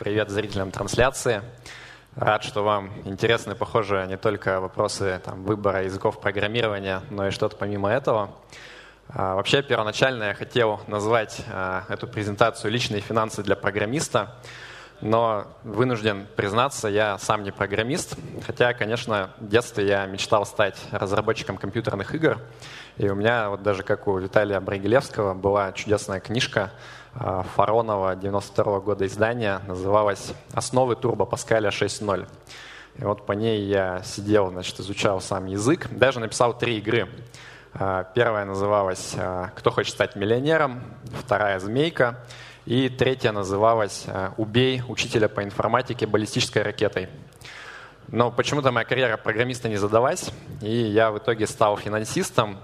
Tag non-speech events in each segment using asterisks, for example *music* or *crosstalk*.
Привет зрителям трансляции. Рад, что вам интересны, похоже, не только вопросы там, выбора языков программирования, но и что-то помимо этого. А, вообще, первоначально я хотел назвать а, эту презентацию «Личные финансы для программиста», но вынужден признаться, я сам не программист, хотя, конечно, в детстве я мечтал стать разработчиком компьютерных игр, и у меня, вот даже как у Виталия Брагилевского, была чудесная книжка Фаронова 92 -го года издания, называлась «Основы турбо Паскаля 6.0». И вот по ней я сидел, значит, изучал сам язык, даже написал три игры. А, первая называлась а, «Кто хочет стать миллионером», вторая «Змейка», и третья называлась «Убей учителя по информатике баллистической ракетой». Но почему-то моя карьера программиста не задалась, и я в итоге стал финансистом.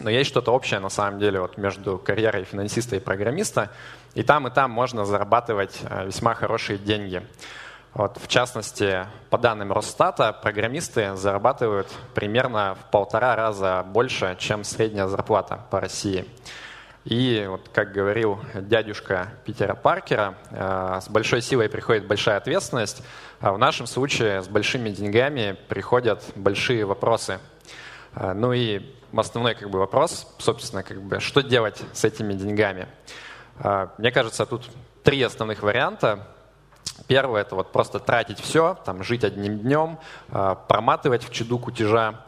Но есть что-то общее на самом деле вот между карьерой финансиста и программиста. И там, и там можно зарабатывать э, весьма хорошие деньги. Вот, в частности, по данным Росстата, программисты зарабатывают примерно в полтора раза больше, чем средняя зарплата по России. И вот как говорил дядюшка Питера Паркера, э, с большой силой приходит большая ответственность, а в нашем случае с большими деньгами приходят большие вопросы. Э, ну и основной как бы, вопрос, собственно, как бы, что делать с этими деньгами? Э, мне кажется, тут три основных варианта. Первый – это вот просто тратить все, там, жить одним днем, проматывать в чаду кутежа.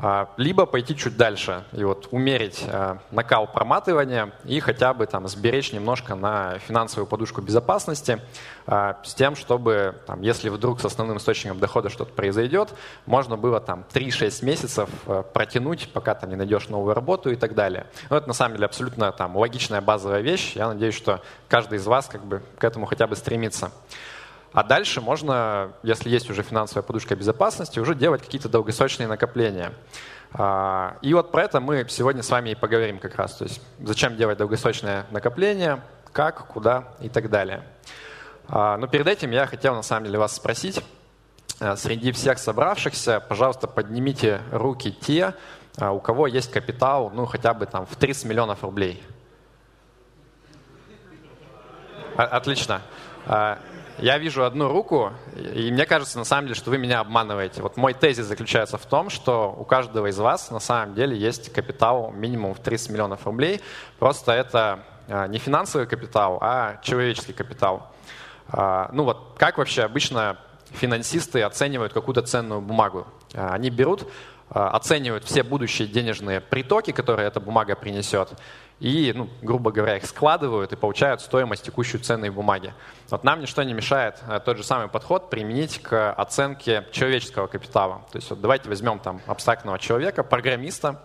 А, либо пойти чуть дальше и вот умерить а, накал проматывания и хотя бы там сберечь немножко на финансовую подушку безопасности а, с тем, чтобы, там, если вдруг с основным источником дохода что-то произойдет, можно было там 3-6 месяцев протянуть, пока там не найдешь новую работу и так далее. Но это на самом деле абсолютно там логичная базовая вещь. Я надеюсь, что каждый из вас как бы к этому хотя бы стремится. А дальше можно, если есть уже финансовая подушка безопасности, уже делать какие-то долгосрочные накопления. А, и вот про это мы сегодня с вами и поговорим как раз. То есть зачем делать долгосрочное накопление, как, куда и так далее. А, но перед этим я хотел на самом деле вас спросить, а, среди всех собравшихся, пожалуйста, поднимите руки те, у кого есть капитал, ну, хотя бы там в 30 миллионов рублей. Отлично. Я вижу одну руку, и мне кажется, на самом деле, что вы меня обманываете. Вот мой тезис заключается в том, что у каждого из вас на самом деле есть капитал минимум в 30 миллионов рублей. Просто это а, не финансовый капитал, а человеческий капитал. А, ну вот, как вообще обычно финансисты оценивают какую-то ценную бумагу? А, они берут, оценивают все будущие денежные притоки, которые эта бумага принесет, и, ну, грубо говоря, их складывают и получают стоимость текущей ценной бумаги. Вот нам ничто не мешает э, тот же самый подход применить к оценке человеческого капитала. То есть вот давайте возьмем там абстрактного человека, программиста,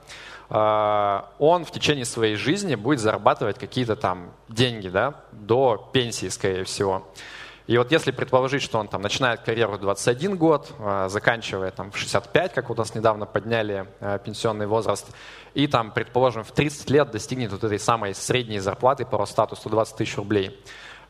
э, он в течение своей жизни будет зарабатывать какие-то там деньги, да, до пенсии, скорее всего. И вот если предположить, что он там начинает карьеру в 21 год, э, заканчивая там в 65, как у нас недавно подняли пенсионный возраст, и там, предположим, в 30 лет достигнет вот этой самой средней зарплаты по Росстату 120 тысяч рублей.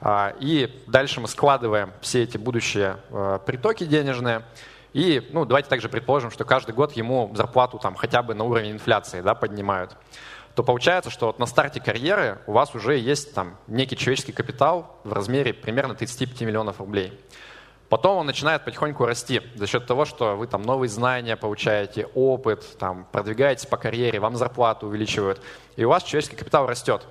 А, и дальше мы складываем все эти будущие э, притоки денежные, и ну, давайте также предположим, что каждый год ему зарплату там, хотя бы на уровень инфляции да, поднимают то получается, что вот на старте карьеры у вас уже есть там некий человеческий капитал в размере примерно 35 миллионов рублей. Потом он начинает потихоньку расти за счет того, что вы там новые знания получаете, опыт, там, продвигаетесь по карьере, вам зарплату увеличивают, и у вас человеческий капитал растет.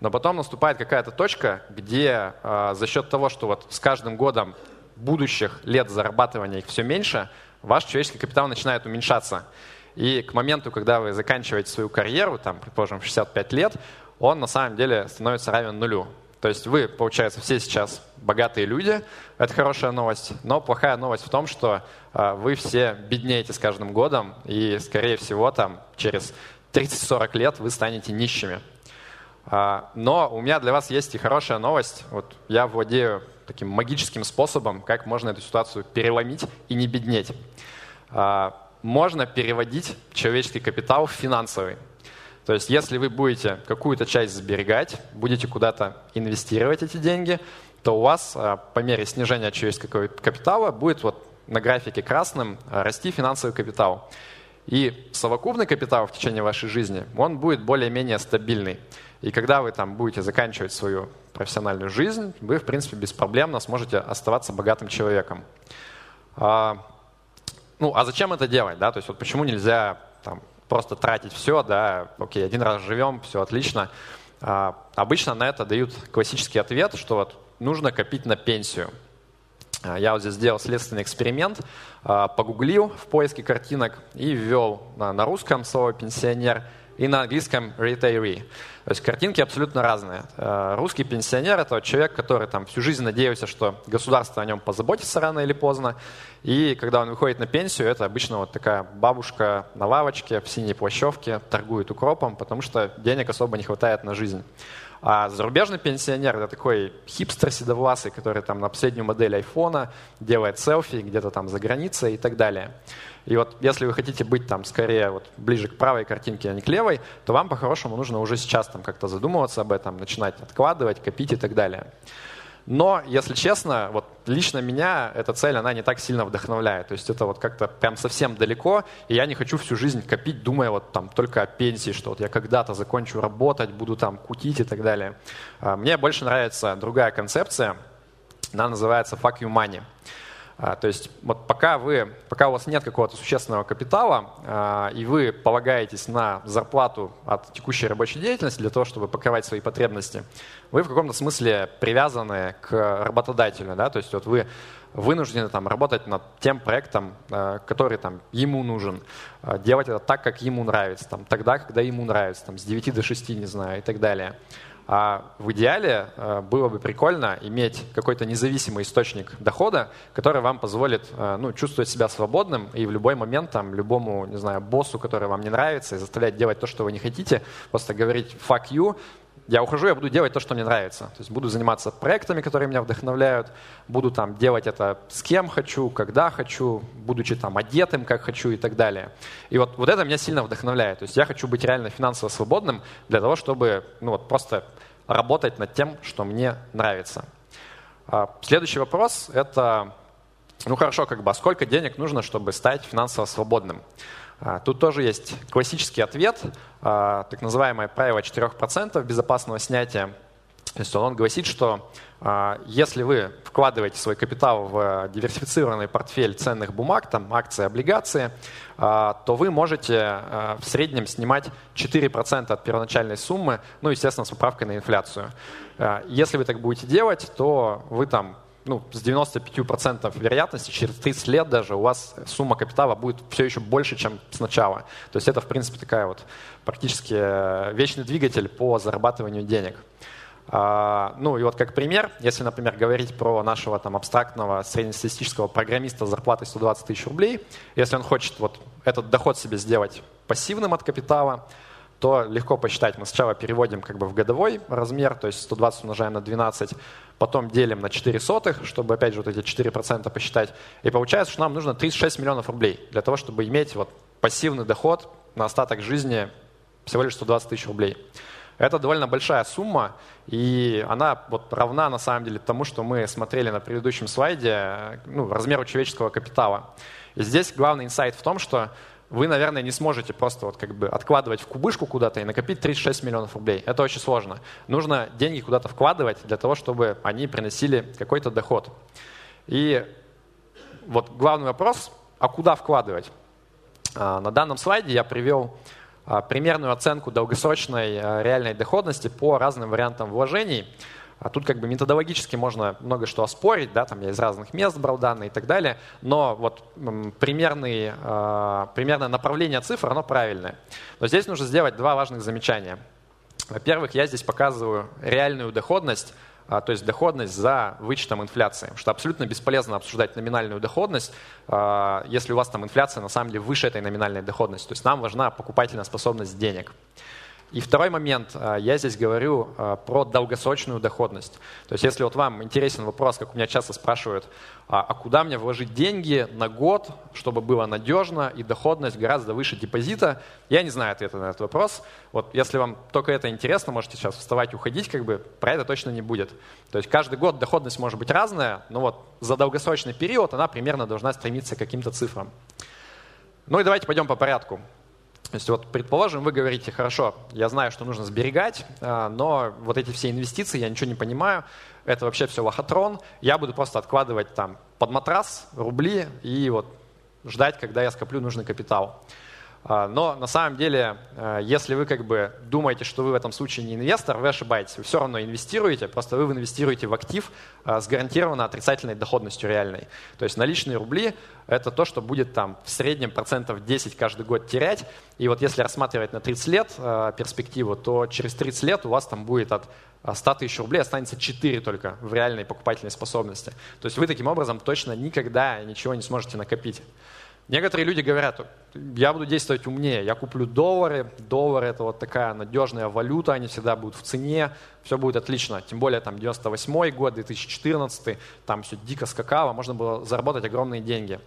Но потом наступает какая-то точка, где э, за счет того, что вот с каждым годом будущих лет зарабатывания их все меньше, ваш человеческий капитал начинает уменьшаться. И к моменту, когда вы заканчиваете свою карьеру, там, предположим, в 65 лет, он на самом деле становится равен нулю. То есть вы, получается, все сейчас богатые люди, это хорошая новость, но плохая новость в том, что э, вы все беднеете с каждым годом, и, скорее всего, там, через 30-40 лет вы станете нищими. Э, но у меня для вас есть и хорошая новость. Вот я владею таким магическим способом, как можно эту ситуацию переломить и не беднеть. Можно переводить человеческий капитал в финансовый. То есть если вы будете какую-то часть сберегать, будете куда-то инвестировать эти деньги, то у вас а, по мере снижения человеческого капитала будет вот на графике красным а, расти финансовый капитал. И совокупный капитал в течение вашей жизни, он будет более-менее стабильный. И когда вы там будете заканчивать свою профессиональную жизнь, вы, в принципе, беспроблемно сможете оставаться богатым человеком. Ну, а зачем это делать, да? То есть вот почему нельзя там, просто тратить все, да, окей, один раз живем, все отлично. А, обычно на это дают классический ответ, что вот нужно копить на пенсию. А, я вот здесь сделал следственный эксперимент, а, погуглил в поиске картинок и ввел на русском слово «пенсионер» и на английском retiree. То есть картинки абсолютно разные. А, русский пенсионер – это человек, который там всю жизнь надеялся, что государство о нем позаботится рано или поздно. И когда он выходит на пенсию, это обычно вот такая бабушка на лавочке в синей плащевке торгует укропом, потому что денег особо не хватает на жизнь. А зарубежный пенсионер – это такой хипстер седовласый, который там на последнюю модель айфона делает селфи где-то там за границей и так далее. И вот если вы хотите быть там скорее вот ближе к правой картинке, а не к левой, то вам по-хорошему нужно уже сейчас там как-то задумываться об этом, начинать откладывать, копить и так далее. Но, если честно, вот лично меня эта цель, она не так сильно вдохновляет. То есть это вот как-то прям совсем далеко, и я не хочу всю жизнь копить, думая вот там только о пенсии, что вот я когда-то закончу работать, буду там кутить и так далее. А, мне больше нравится другая концепция, она называется «fuck you money». А, то есть вот пока, вы, пока у вас нет какого-то существенного капитала, а, и вы полагаетесь на зарплату от текущей рабочей деятельности для того, чтобы покрывать свои потребности, вы в каком-то смысле привязаны к работодателю. Да? То есть вот вы вынуждены там, работать над тем проектом, а, который там, ему нужен, делать это так, как ему нравится, там, тогда, когда ему нравится, там, с 9 до 6, не знаю, и так далее. А в идеале э, было бы прикольно иметь какой-то независимый источник дохода, который вам позволит э, ну, чувствовать себя свободным и в любой момент там, любому, не знаю, боссу, который вам не нравится, и заставлять делать то, что вы не хотите, просто говорить «fuck you», я ухожу, я буду делать то, что мне нравится. То есть буду заниматься проектами, которые меня вдохновляют, буду там делать это с кем хочу, когда хочу, будучи там одетым, как хочу и так далее. И вот, вот это меня сильно вдохновляет. То есть я хочу быть реально финансово свободным для того, чтобы ну, вот просто работать над тем, что мне нравится. А, следующий вопрос – это, ну хорошо, как бы, а сколько денег нужно, чтобы стать финансово свободным? А, тут тоже есть классический ответ, а, так называемое правило 4% безопасного снятия. То есть он гласит, что а, если вы вкладываете свой капитал в диверсифицированный портфель ценных бумаг, там акции, облигации, то вы можете в среднем снимать 4% от первоначальной суммы, ну, естественно, с поправкой на инфляцию. Если вы так будете делать, то вы там ну, с 95% вероятности через 30 лет даже у вас сумма капитала будет все еще больше, чем сначала. То есть это, в принципе, такая вот практически э, вечный двигатель по зарабатыванию денег. А, ну и вот как пример, если, например, говорить про нашего там абстрактного среднестатистического программиста с зарплатой 120 тысяч рублей, если он хочет вот этот доход себе сделать пассивным от капитала, то легко посчитать. Мы сначала переводим как бы в годовой размер, то есть 120 умножаем на 12, потом делим на 4 сотых, чтобы опять же вот эти 4% посчитать. И получается, что нам нужно 36 миллионов рублей для того, чтобы иметь вот пассивный доход на остаток жизни всего лишь 120 тысяч рублей. Это довольно большая сумма, и она вот равна на самом деле тому, что мы смотрели на предыдущем слайде, ну, размеру человеческого капитала. И здесь главный инсайт в том, что вы, наверное, не сможете просто вот как бы откладывать в кубышку куда-то и накопить 36 миллионов рублей. Это очень сложно. Нужно деньги куда-то вкладывать для того, чтобы они приносили какой-то доход. И вот главный вопрос, а куда вкладывать? А, на данном слайде я привел а, примерную оценку долгосрочной а, реальной доходности по разным вариантам вложений – а тут как бы методологически можно много что оспорить, да, там я из разных мест брал данные и так далее, но вот примерный, э, примерное направление цифр, оно правильное. Но здесь нужно сделать два важных замечания. Во-первых, я здесь показываю реальную доходность, а, то есть доходность за вычетом инфляции. Что абсолютно бесполезно обсуждать номинальную доходность, а, если у вас там инфляция на самом деле выше этой номинальной доходности. То есть нам важна покупательная способность денег. И второй момент, а, я здесь говорю а, про долгосрочную доходность. То есть если вот вам интересен вопрос, как у меня часто спрашивают, а, а куда мне вложить деньги на год, чтобы было надежно и доходность гораздо выше депозита, я не знаю ответа на этот вопрос. Вот если вам только это интересно, можете сейчас вставать уходить, как бы про это точно не будет. То есть каждый год доходность может быть разная, но вот за долгосрочный период она примерно должна стремиться к каким-то цифрам. Ну и давайте пойдем по порядку. То есть вот, предположим, вы говорите, хорошо, я знаю, что нужно сберегать, а, но вот эти все инвестиции, я ничего не понимаю, это вообще все лохотрон, я буду просто откладывать там под матрас рубли и вот ждать, когда я скоплю нужный капитал. А, но на самом деле, а, если вы как бы думаете, что вы в этом случае не инвестор, вы ошибаетесь. Вы все равно инвестируете, просто вы инвестируете в актив а, с гарантированно отрицательной доходностью реальной. То есть наличные рубли – это то, что будет там в среднем процентов 10 каждый год терять. И вот если рассматривать на 30 лет перспективу, то через 30 лет у вас там будет от 100 тысяч рублей останется 4 только в реальной покупательной способности. То есть вы таким образом точно никогда ничего не сможете накопить. Некоторые люди говорят, я буду действовать умнее, я куплю доллары, доллары это вот такая надежная валюта, они всегда будут в цене, все будет отлично. Тем более там 98 год, 2014, там все дико скакало, можно было заработать огромные деньги.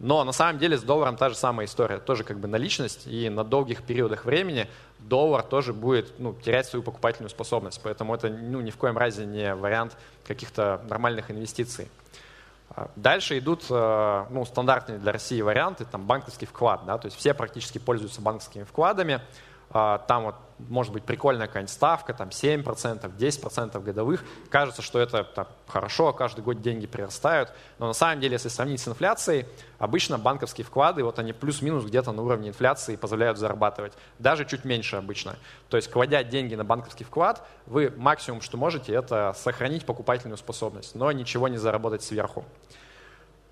Но на самом деле с долларом та же самая история, тоже как бы наличность, и на долгих периодах времени доллар тоже будет ну, терять свою покупательную способность. Поэтому это ну, ни в коем разе не вариант каких-то нормальных инвестиций. А, дальше идут э, ну, стандартные для России варианты, там банковский вклад, да, то есть все практически пользуются банковскими вкладами, там вот может быть прикольная какая-нибудь ставка, там 7%, 10% годовых. Кажется, что это там, хорошо, каждый год деньги прирастают. Но на самом деле, если сравнить с инфляцией, обычно банковские вклады, вот они плюс-минус где-то на уровне инфляции позволяют зарабатывать. Даже чуть меньше обычно. То есть, кладя деньги на банковский вклад, вы максимум, что можете, это сохранить покупательную способность, но ничего не заработать сверху.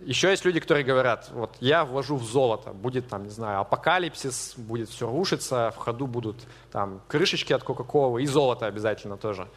Еще есть люди, которые говорят, вот я вложу в золото, будет там, не знаю, апокалипсис, будет все рушиться, в ходу будут там крышечки от Кока-Колы и золото обязательно тоже.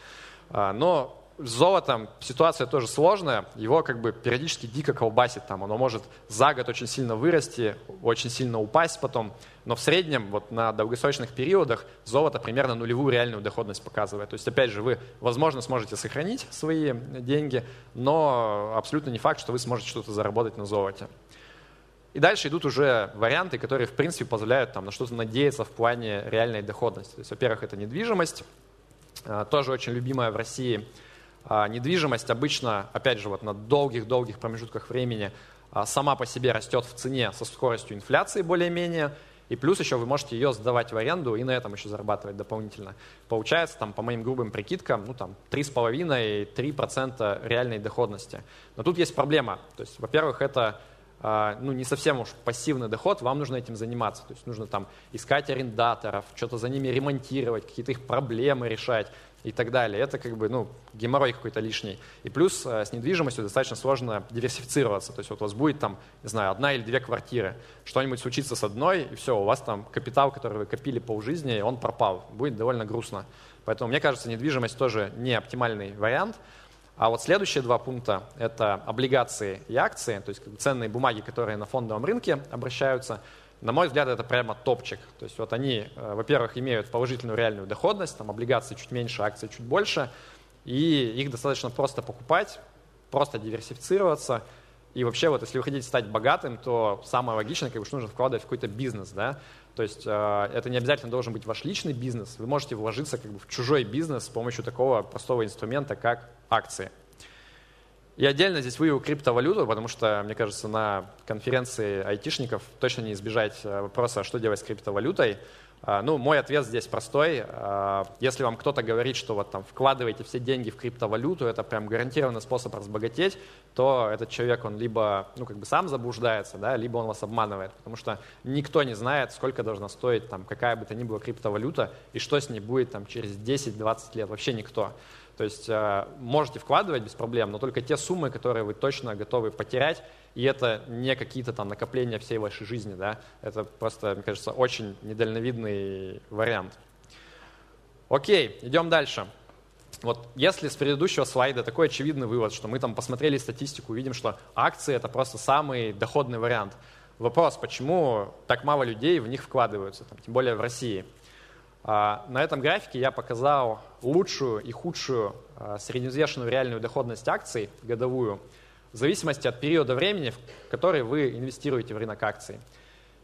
А, но с золотом ситуация тоже сложная, его как бы периодически дико колбасит, там, оно может за год очень сильно вырасти, очень сильно упасть потом, но в среднем вот на долгосрочных периодах золото примерно нулевую реальную доходность показывает. То есть, опять же, вы, возможно, сможете сохранить свои деньги, но абсолютно не факт, что вы сможете что-то заработать на золоте. И дальше идут уже варианты, которые, в принципе, позволяют там, на что-то надеяться в плане реальной доходности. То есть, во-первых, это недвижимость, а, тоже очень любимая в России – а, недвижимость обычно, опять же, вот на долгих-долгих промежутках времени а, сама по себе растет в цене со скоростью инфляции более-менее, и плюс еще вы можете ее сдавать в аренду и на этом еще зарабатывать дополнительно. Получается, там, по моим грубым прикидкам, ну, там, 3,5-3% реальной доходности. Но тут есть проблема. То есть, во-первых, это а, ну, не совсем уж пассивный доход, вам нужно этим заниматься. То есть нужно там искать арендаторов, что-то за ними ремонтировать, какие-то их проблемы решать и так далее. Это как бы ну, геморрой какой-то лишний. И плюс э, с недвижимостью достаточно сложно диверсифицироваться. То есть вот у вас будет там, не знаю, одна или две квартиры, что-нибудь случится с одной, и все, у вас там капитал, который вы копили полжизни, он пропал. Будет довольно грустно. Поэтому мне кажется, недвижимость тоже не оптимальный вариант. А вот следующие два пункта – это облигации и акции, то есть ценные бумаги, которые на фондовом рынке обращаются – на мой взгляд, это прямо топчик. То есть вот они, э, во-первых, имеют положительную реальную доходность, там облигации чуть меньше, акции чуть больше, и их достаточно просто покупать, просто диверсифицироваться. И вообще, вот если вы хотите стать богатым, то самое логичное, как бы, что нужно вкладывать в какой-то бизнес, да. То есть э, это не обязательно должен быть ваш личный бизнес. Вы можете вложиться как бы в чужой бизнес с помощью такого простого инструмента, как акции. И отдельно здесь вывел криптовалюту, потому что, мне кажется, на конференции айтишников точно не избежать э, вопроса, что делать с криптовалютой. А, ну, мой ответ здесь простой. А, если вам кто-то говорит, что вот там вкладываете все деньги в криптовалюту, это прям гарантированный способ разбогатеть, то этот человек, он либо ну, как бы сам заблуждается, да, либо он вас обманывает, потому что никто не знает, сколько должна стоить там, какая бы то ни была криптовалюта и что с ней будет там, через 10-20 лет. Вообще никто. То есть э, можете вкладывать без проблем, но только те суммы, которые вы точно готовы потерять, и это не какие-то там накопления всей вашей жизни, да, это просто, мне кажется, очень недальновидный вариант. Окей, идем дальше. Вот если с предыдущего слайда такой очевидный вывод, что мы там посмотрели статистику, видим, что акции это просто самый доходный вариант. Вопрос, почему так мало людей в них вкладываются, там, тем более в России – на этом графике я показал лучшую и худшую а, средневзвешенную реальную доходность акций годовую в зависимости от периода времени, в который вы инвестируете в рынок акций.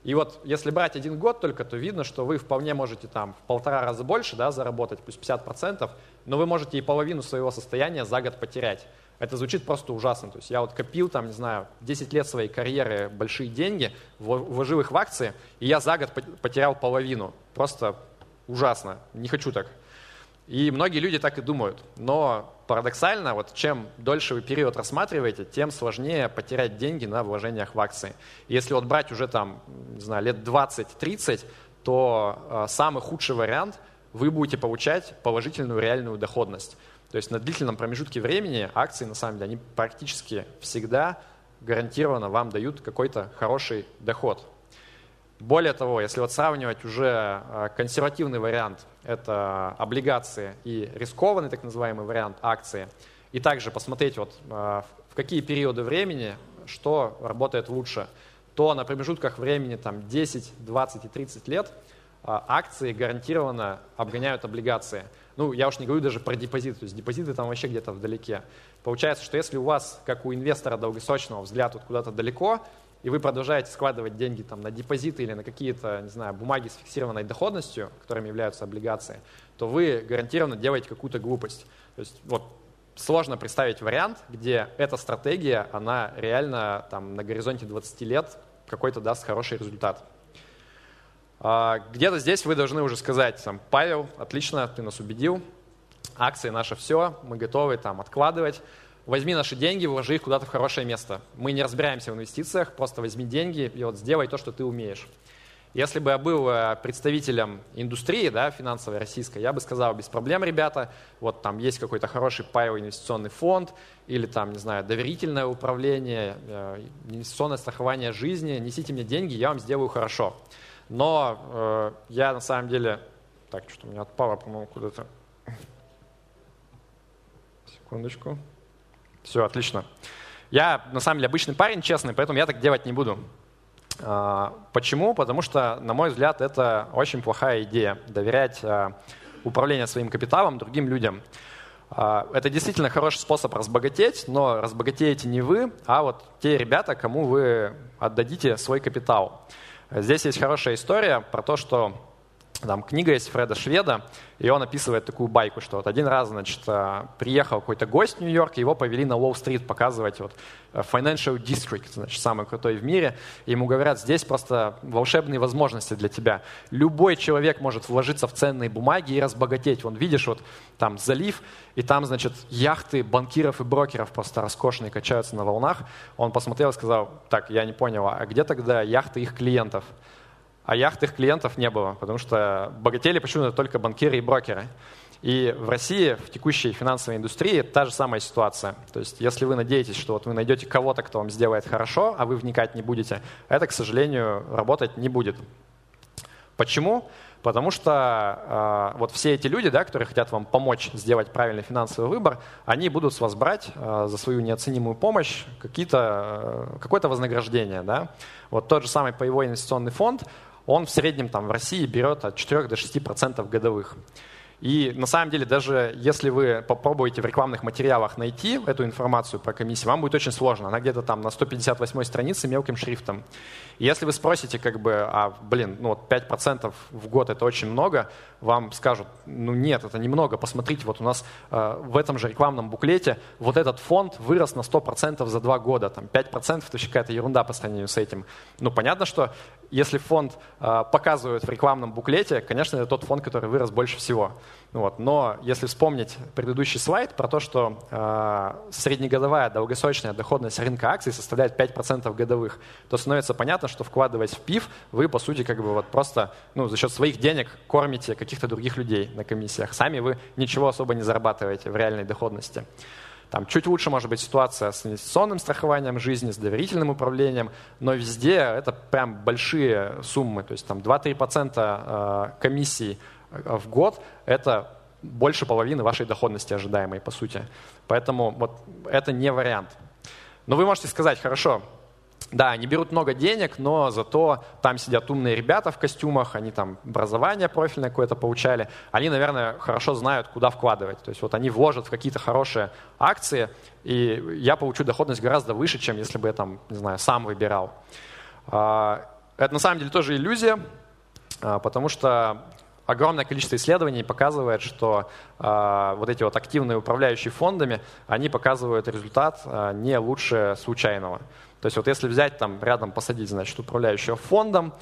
И вот если брать один год только, то видно, что вы вполне можете там в полтора раза больше да, заработать, пусть 50%, но вы можете и половину своего состояния за год потерять. Это звучит просто ужасно. То есть я вот копил, там, не знаю, 10 лет своей карьеры большие деньги, вложил их в акции, и я за год потерял половину. Просто ужасно. Не хочу так. И многие люди так и думают. Но парадоксально, вот чем дольше вы период рассматриваете, тем сложнее потерять деньги на вложениях в акции. Если вот брать уже там, не знаю, лет 20-30, то э, самый худший вариант – вы будете получать положительную реальную доходность. То есть на длительном промежутке времени акции, на самом деле, они практически всегда гарантированно вам дают какой-то хороший доход. Более того, если вот сравнивать уже э, консервативный вариант, это облигации и рискованный так называемый вариант акции, и также посмотреть вот э, в какие периоды времени что работает лучше, то на промежутках времени там 10, 20 и 30 лет э, акции гарантированно обгоняют облигации. Ну, я уж не говорю даже про депозиты, то есть депозиты там вообще где-то вдалеке. Получается, что если у вас, как у инвестора долгосрочного, взгляд вот куда-то далеко, и вы продолжаете складывать деньги там, на депозиты или на какие-то, не знаю, бумаги с фиксированной доходностью, которыми являются облигации, то вы гарантированно делаете какую-то глупость. То есть вот сложно представить вариант, где эта стратегия, она реально там, на горизонте 20 лет какой-то даст хороший результат. А, где-то здесь вы должны уже сказать, там, Павел, отлично, ты нас убедил, акции наше все, мы готовы там откладывать возьми наши деньги, вложи их куда-то в хорошее место. Мы не разбираемся в инвестициях, просто возьми деньги и вот сделай то, что ты умеешь. Если бы я был э, представителем индустрии да, финансовой российской, я бы сказал, без проблем, ребята, вот там есть какой-то хороший паевый инвестиционный фонд или там, не знаю, доверительное управление, э, инвестиционное страхование жизни, несите мне деньги, я вам сделаю хорошо. Но э, я на самом деле... Так, что-то у меня отпало, по-моему, куда-то. *laughs* Секундочку. Все, отлично. Я, на самом деле, обычный парень, честный, поэтому я так делать не буду. А, почему? Потому что, на мой взгляд, это очень плохая идея – доверять а, управление своим капиталом другим людям. А, это действительно хороший способ разбогатеть, но разбогатеете не вы, а вот те ребята, кому вы отдадите свой капитал. Здесь есть хорошая история про то, что там книга есть Фреда Шведа, и он описывает такую байку, что вот один раз, значит, э, приехал какой-то гость в Нью-Йорк, его повели на Уолл-стрит показывать вот э, Financial District, значит, самый крутой в мире. Ему говорят, здесь просто волшебные возможности для тебя. Любой человек может вложиться в ценные бумаги и разбогатеть. Вон, видишь, вот там залив, и там, значит, яхты банкиров и брокеров просто роскошные качаются на волнах. Он посмотрел и сказал, так, я не понял, а где тогда яхты их клиентов? А яхт их клиентов не было, потому что богатели почему-то только банкиры и брокеры. И в России, в текущей финансовой индустрии, та же самая ситуация. То есть, если вы надеетесь, что вот вы найдете кого-то, кто вам сделает хорошо, а вы вникать не будете, это, к сожалению, работать не будет. Почему? Потому что э, вот все эти люди, да, которые хотят вам помочь сделать правильный финансовый выбор, они будут с вас брать э, за свою неоценимую помощь какие-то, э, какое-то вознаграждение. Да? Вот тот же самый паевой инвестиционный фонд, он в среднем там, в России берет от 4 до 6 процентов годовых. И на самом деле, даже если вы попробуете в рекламных материалах найти эту информацию про комиссию, вам будет очень сложно. Она где-то там на 158 странице мелким шрифтом. И если вы спросите, как бы, а, блин, ну вот 5% в год это очень много, вам скажут, ну нет, это немного. Посмотрите, вот у нас э, в этом же рекламном буклете вот этот фонд вырос на 100% за два года. Там 5% это какая-то ерунда по сравнению с этим. Ну понятно, что если фонд э, показывают в рекламном буклете, конечно, это тот фонд, который вырос больше всего. Вот. Но если вспомнить предыдущий слайд про то, что э, среднегодовая долгосрочная доходность рынка акций составляет 5% годовых, то становится понятно, что вкладываясь в ПИФ, вы, по сути, как бы вот просто ну, за счет своих денег кормите каких-то других людей на комиссиях. Сами вы ничего особо не зарабатываете в реальной доходности. Там чуть лучше может быть ситуация с инвестиционным страхованием жизни, с доверительным управлением, но везде это прям большие суммы. То есть там 2-3% э, комиссий э, в год – это больше половины вашей доходности ожидаемой, по сути. Поэтому вот это не вариант. Но вы можете сказать, хорошо, да, они берут много денег, но зато там сидят умные ребята в костюмах, они там образование профильное какое-то получали. Они, наверное, хорошо знают, куда вкладывать. То есть вот они вложат в какие-то хорошие акции, и я получу доходность гораздо выше, чем если бы я там, не знаю, сам выбирал. А, это на самом деле тоже иллюзия, а, потому что огромное количество исследований показывает, что э, вот эти вот активные управляющие фондами, они показывают результат не лучше случайного. То есть вот если взять там рядом посадить, значит, управляющего фондом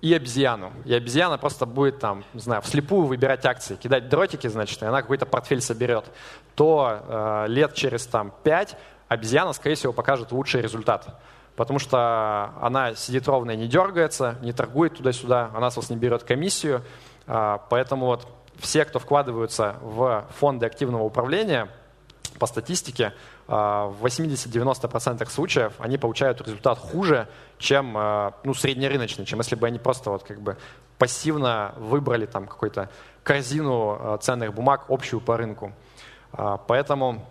и обезьяну, и обезьяна просто будет там, не знаю, вслепую выбирать акции, кидать дротики, значит, и она какой-то портфель соберет, то э, лет через там пять обезьяна, скорее всего, покажет лучший результат. Потому что она сидит ровно и не дергается, не торгует туда-сюда, она с вас не берет комиссию. А, поэтому вот все, кто вкладываются в фонды активного управления, по статистике, в 80-90% случаев они получают результат хуже, чем а, ну, среднерыночный, чем если бы они просто вот как бы пассивно выбрали там какую-то корзину ценных бумаг общую по рынку. Поэтому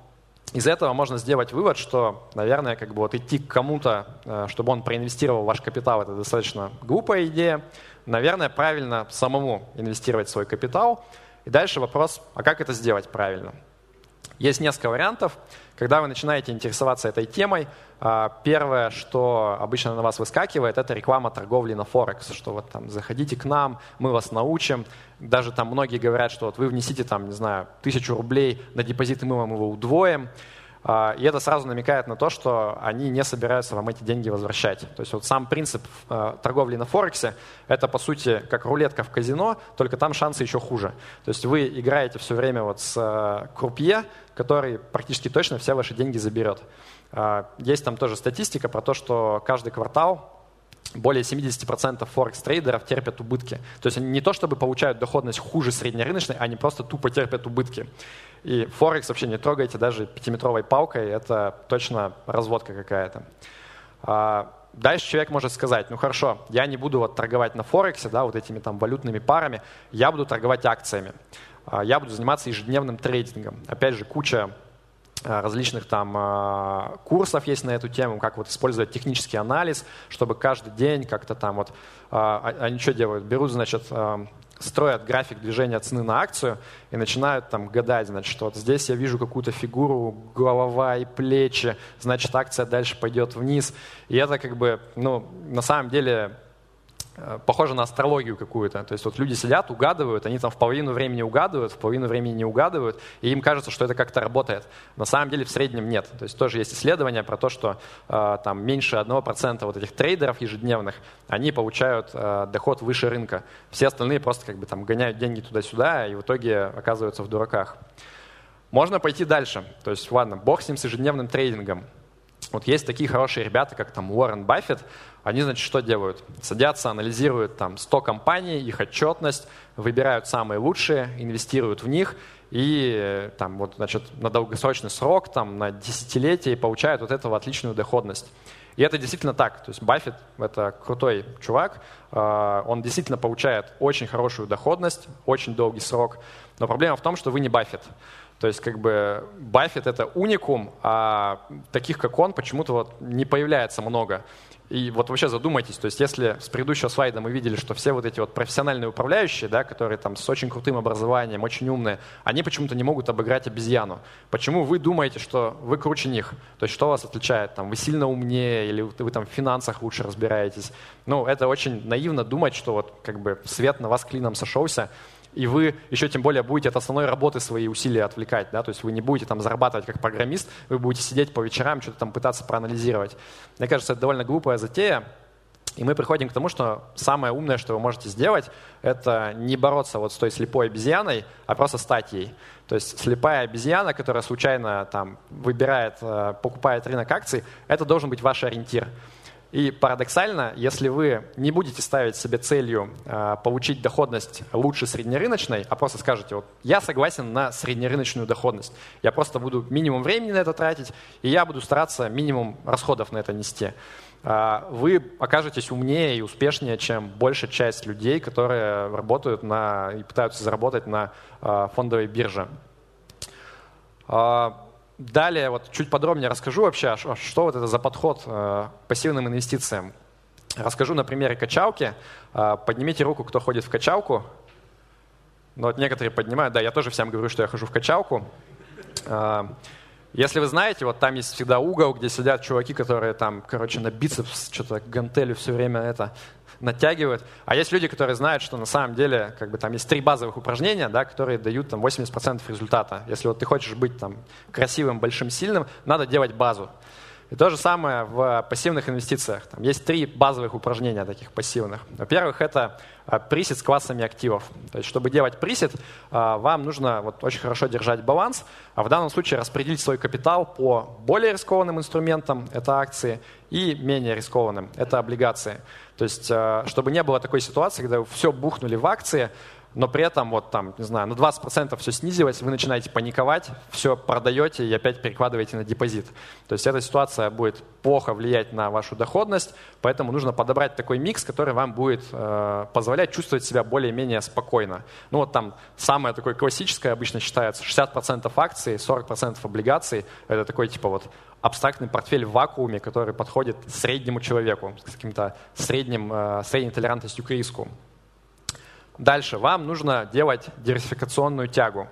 из этого можно сделать вывод, что, наверное, как бы вот идти к кому-то, чтобы он проинвестировал ваш капитал, это достаточно глупая идея. Наверное, правильно самому инвестировать свой капитал. И дальше вопрос, а как это сделать правильно? Есть несколько вариантов. Когда вы начинаете интересоваться этой темой, э, первое, что обычно на вас выскакивает, это реклама торговли на Форекс, что вот там заходите к нам, мы вас научим. Даже там многие говорят, что вот вы внесите там, не знаю, тысячу рублей на депозит, и мы вам его удвоим. А, и это сразу намекает на то, что они не собираются вам эти деньги возвращать. То есть вот сам принцип а, торговли на Форексе – это, по сути, как рулетка в казино, только там шансы еще хуже. То есть вы играете все время вот с а, крупье, который практически точно все ваши деньги заберет. Есть там тоже статистика про то, что каждый квартал более 70% форекс-трейдеров терпят убытки. То есть они не то чтобы получают доходность хуже среднерыночной, они просто тупо терпят убытки. И Форекс вообще не трогайте даже пятиметровой палкой, это точно разводка какая-то. А, дальше человек может сказать, ну хорошо, я не буду вот торговать на Форексе, да, вот этими там валютными парами, я буду торговать акциями. А, я буду заниматься ежедневным трейдингом. Опять же, куча различных там курсов есть на эту тему, как вот использовать технический анализ, чтобы каждый день как-то там вот, они что делают, берут, значит, строят график движения цены на акцию и начинают там гадать, значит, вот здесь я вижу какую-то фигуру, голова и плечи, значит, акция дальше пойдет вниз. И это как бы, ну, на самом деле Э, похоже на астрологию какую-то. То есть вот люди сидят, угадывают, они там в половину времени угадывают, в половину времени не угадывают, и им кажется, что это как-то работает. На самом деле в среднем нет. То есть тоже есть исследования про то, что э, там меньше 1% вот этих трейдеров ежедневных, они получают э, доход выше рынка. Все остальные просто как бы там гоняют деньги туда-сюда и в итоге оказываются в дураках. Можно пойти дальше. То есть, ладно, бог с ним с ежедневным трейдингом. Вот есть такие хорошие ребята, как там Уоррен Баффет, они, значит, что делают? Садятся, анализируют там 100 компаний, их отчетность, выбирают самые лучшие, инвестируют в них и там, вот, значит, на долгосрочный срок, там, на десятилетие получают вот эту отличную доходность. И это действительно так. То есть Баффет — это крутой чувак, а, он действительно получает очень хорошую доходность, очень долгий срок. Но проблема в том, что вы не Баффет. То есть как бы Баффет — это уникум, а таких, как он, почему-то вот не появляется много. И вот вообще задумайтесь, то есть если с предыдущего слайда мы видели, что все вот эти вот профессиональные управляющие, да, которые там с очень крутым образованием, очень умные, они почему-то не могут обыграть обезьяну. Почему вы думаете, что вы круче них? То есть что вас отличает? Там, вы сильно умнее или вы там в финансах лучше разбираетесь? Ну, это очень наивно думать, что вот как бы свет на вас клином сошелся, и вы еще тем более будете от основной работы свои усилия отвлекать, да, то есть вы не будете там зарабатывать как программист, вы будете сидеть по вечерам, что-то там пытаться проанализировать. Мне кажется, это довольно глупая затея, и мы приходим к тому, что самое умное, что вы можете сделать, это не бороться вот с той слепой обезьяной, а просто стать ей. То есть слепая обезьяна, которая случайно там выбирает, э, покупает рынок акций, это должен быть ваш ориентир. И парадоксально, если вы не будете ставить себе целью э, получить доходность лучше среднерыночной, а просто скажете, вот я согласен на среднерыночную доходность, я просто буду минимум времени на это тратить, и я буду стараться минимум расходов на это нести, э, вы окажетесь умнее и успешнее, чем большая часть людей, которые работают на, и пытаются заработать на э, фондовой бирже. Далее вот чуть подробнее расскажу вообще, а что вот это за подход э, к пассивным инвестициям. Расскажу на примере качалки. Э, поднимите руку, кто ходит в качалку. Ну, вот некоторые поднимают. Да, я тоже всем говорю, что я хожу в качалку. Э, если вы знаете, вот там есть всегда угол, где сидят чуваки, которые там, короче, на бицепс что-то гантели все время это натягивают. А есть люди, которые знают, что на самом деле как бы, там есть три базовых упражнения, да, которые дают там, 80% результата. Если вот ты хочешь быть там, красивым, большим, сильным, надо делать базу. И то же самое в пассивных инвестициях. Там есть три базовых упражнения таких пассивных. Во-первых, это а, присед с классами активов. То есть, чтобы делать присед, а, вам нужно вот очень хорошо держать баланс, а в данном случае распределить свой капитал по более рискованным инструментам, это акции, и менее рискованным, это облигации. То есть, а, чтобы не было такой ситуации, когда все бухнули в акции, но при этом вот там, не знаю, на 20% все снизилось, вы начинаете паниковать, все продаете и опять перекладываете на депозит. То есть эта ситуация будет плохо влиять на вашу доходность, поэтому нужно подобрать такой микс, который вам будет э, позволять чувствовать себя более-менее спокойно. Ну вот там самое такое классическое обычно считается 60% акций, 40% облигаций. Это такой типа вот абстрактный портфель в вакууме, который подходит среднему человеку с каким-то средним, э, средней толерантностью к риску. Дальше вам нужно делать диверсификационную тягу.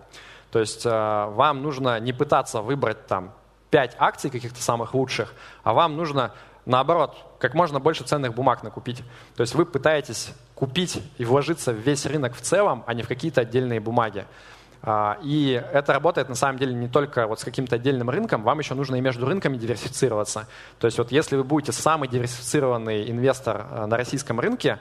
То есть э, вам нужно не пытаться выбрать там 5 акций каких-то самых лучших, а вам нужно наоборот как можно больше ценных бумаг накупить. То есть вы пытаетесь купить и вложиться в весь рынок в целом, а не в какие-то отдельные бумаги. А, и это работает на самом деле не только вот с каким-то отдельным рынком, вам еще нужно и между рынками диверсифицироваться. То есть вот если вы будете самый диверсифицированный инвестор э, на российском рынке,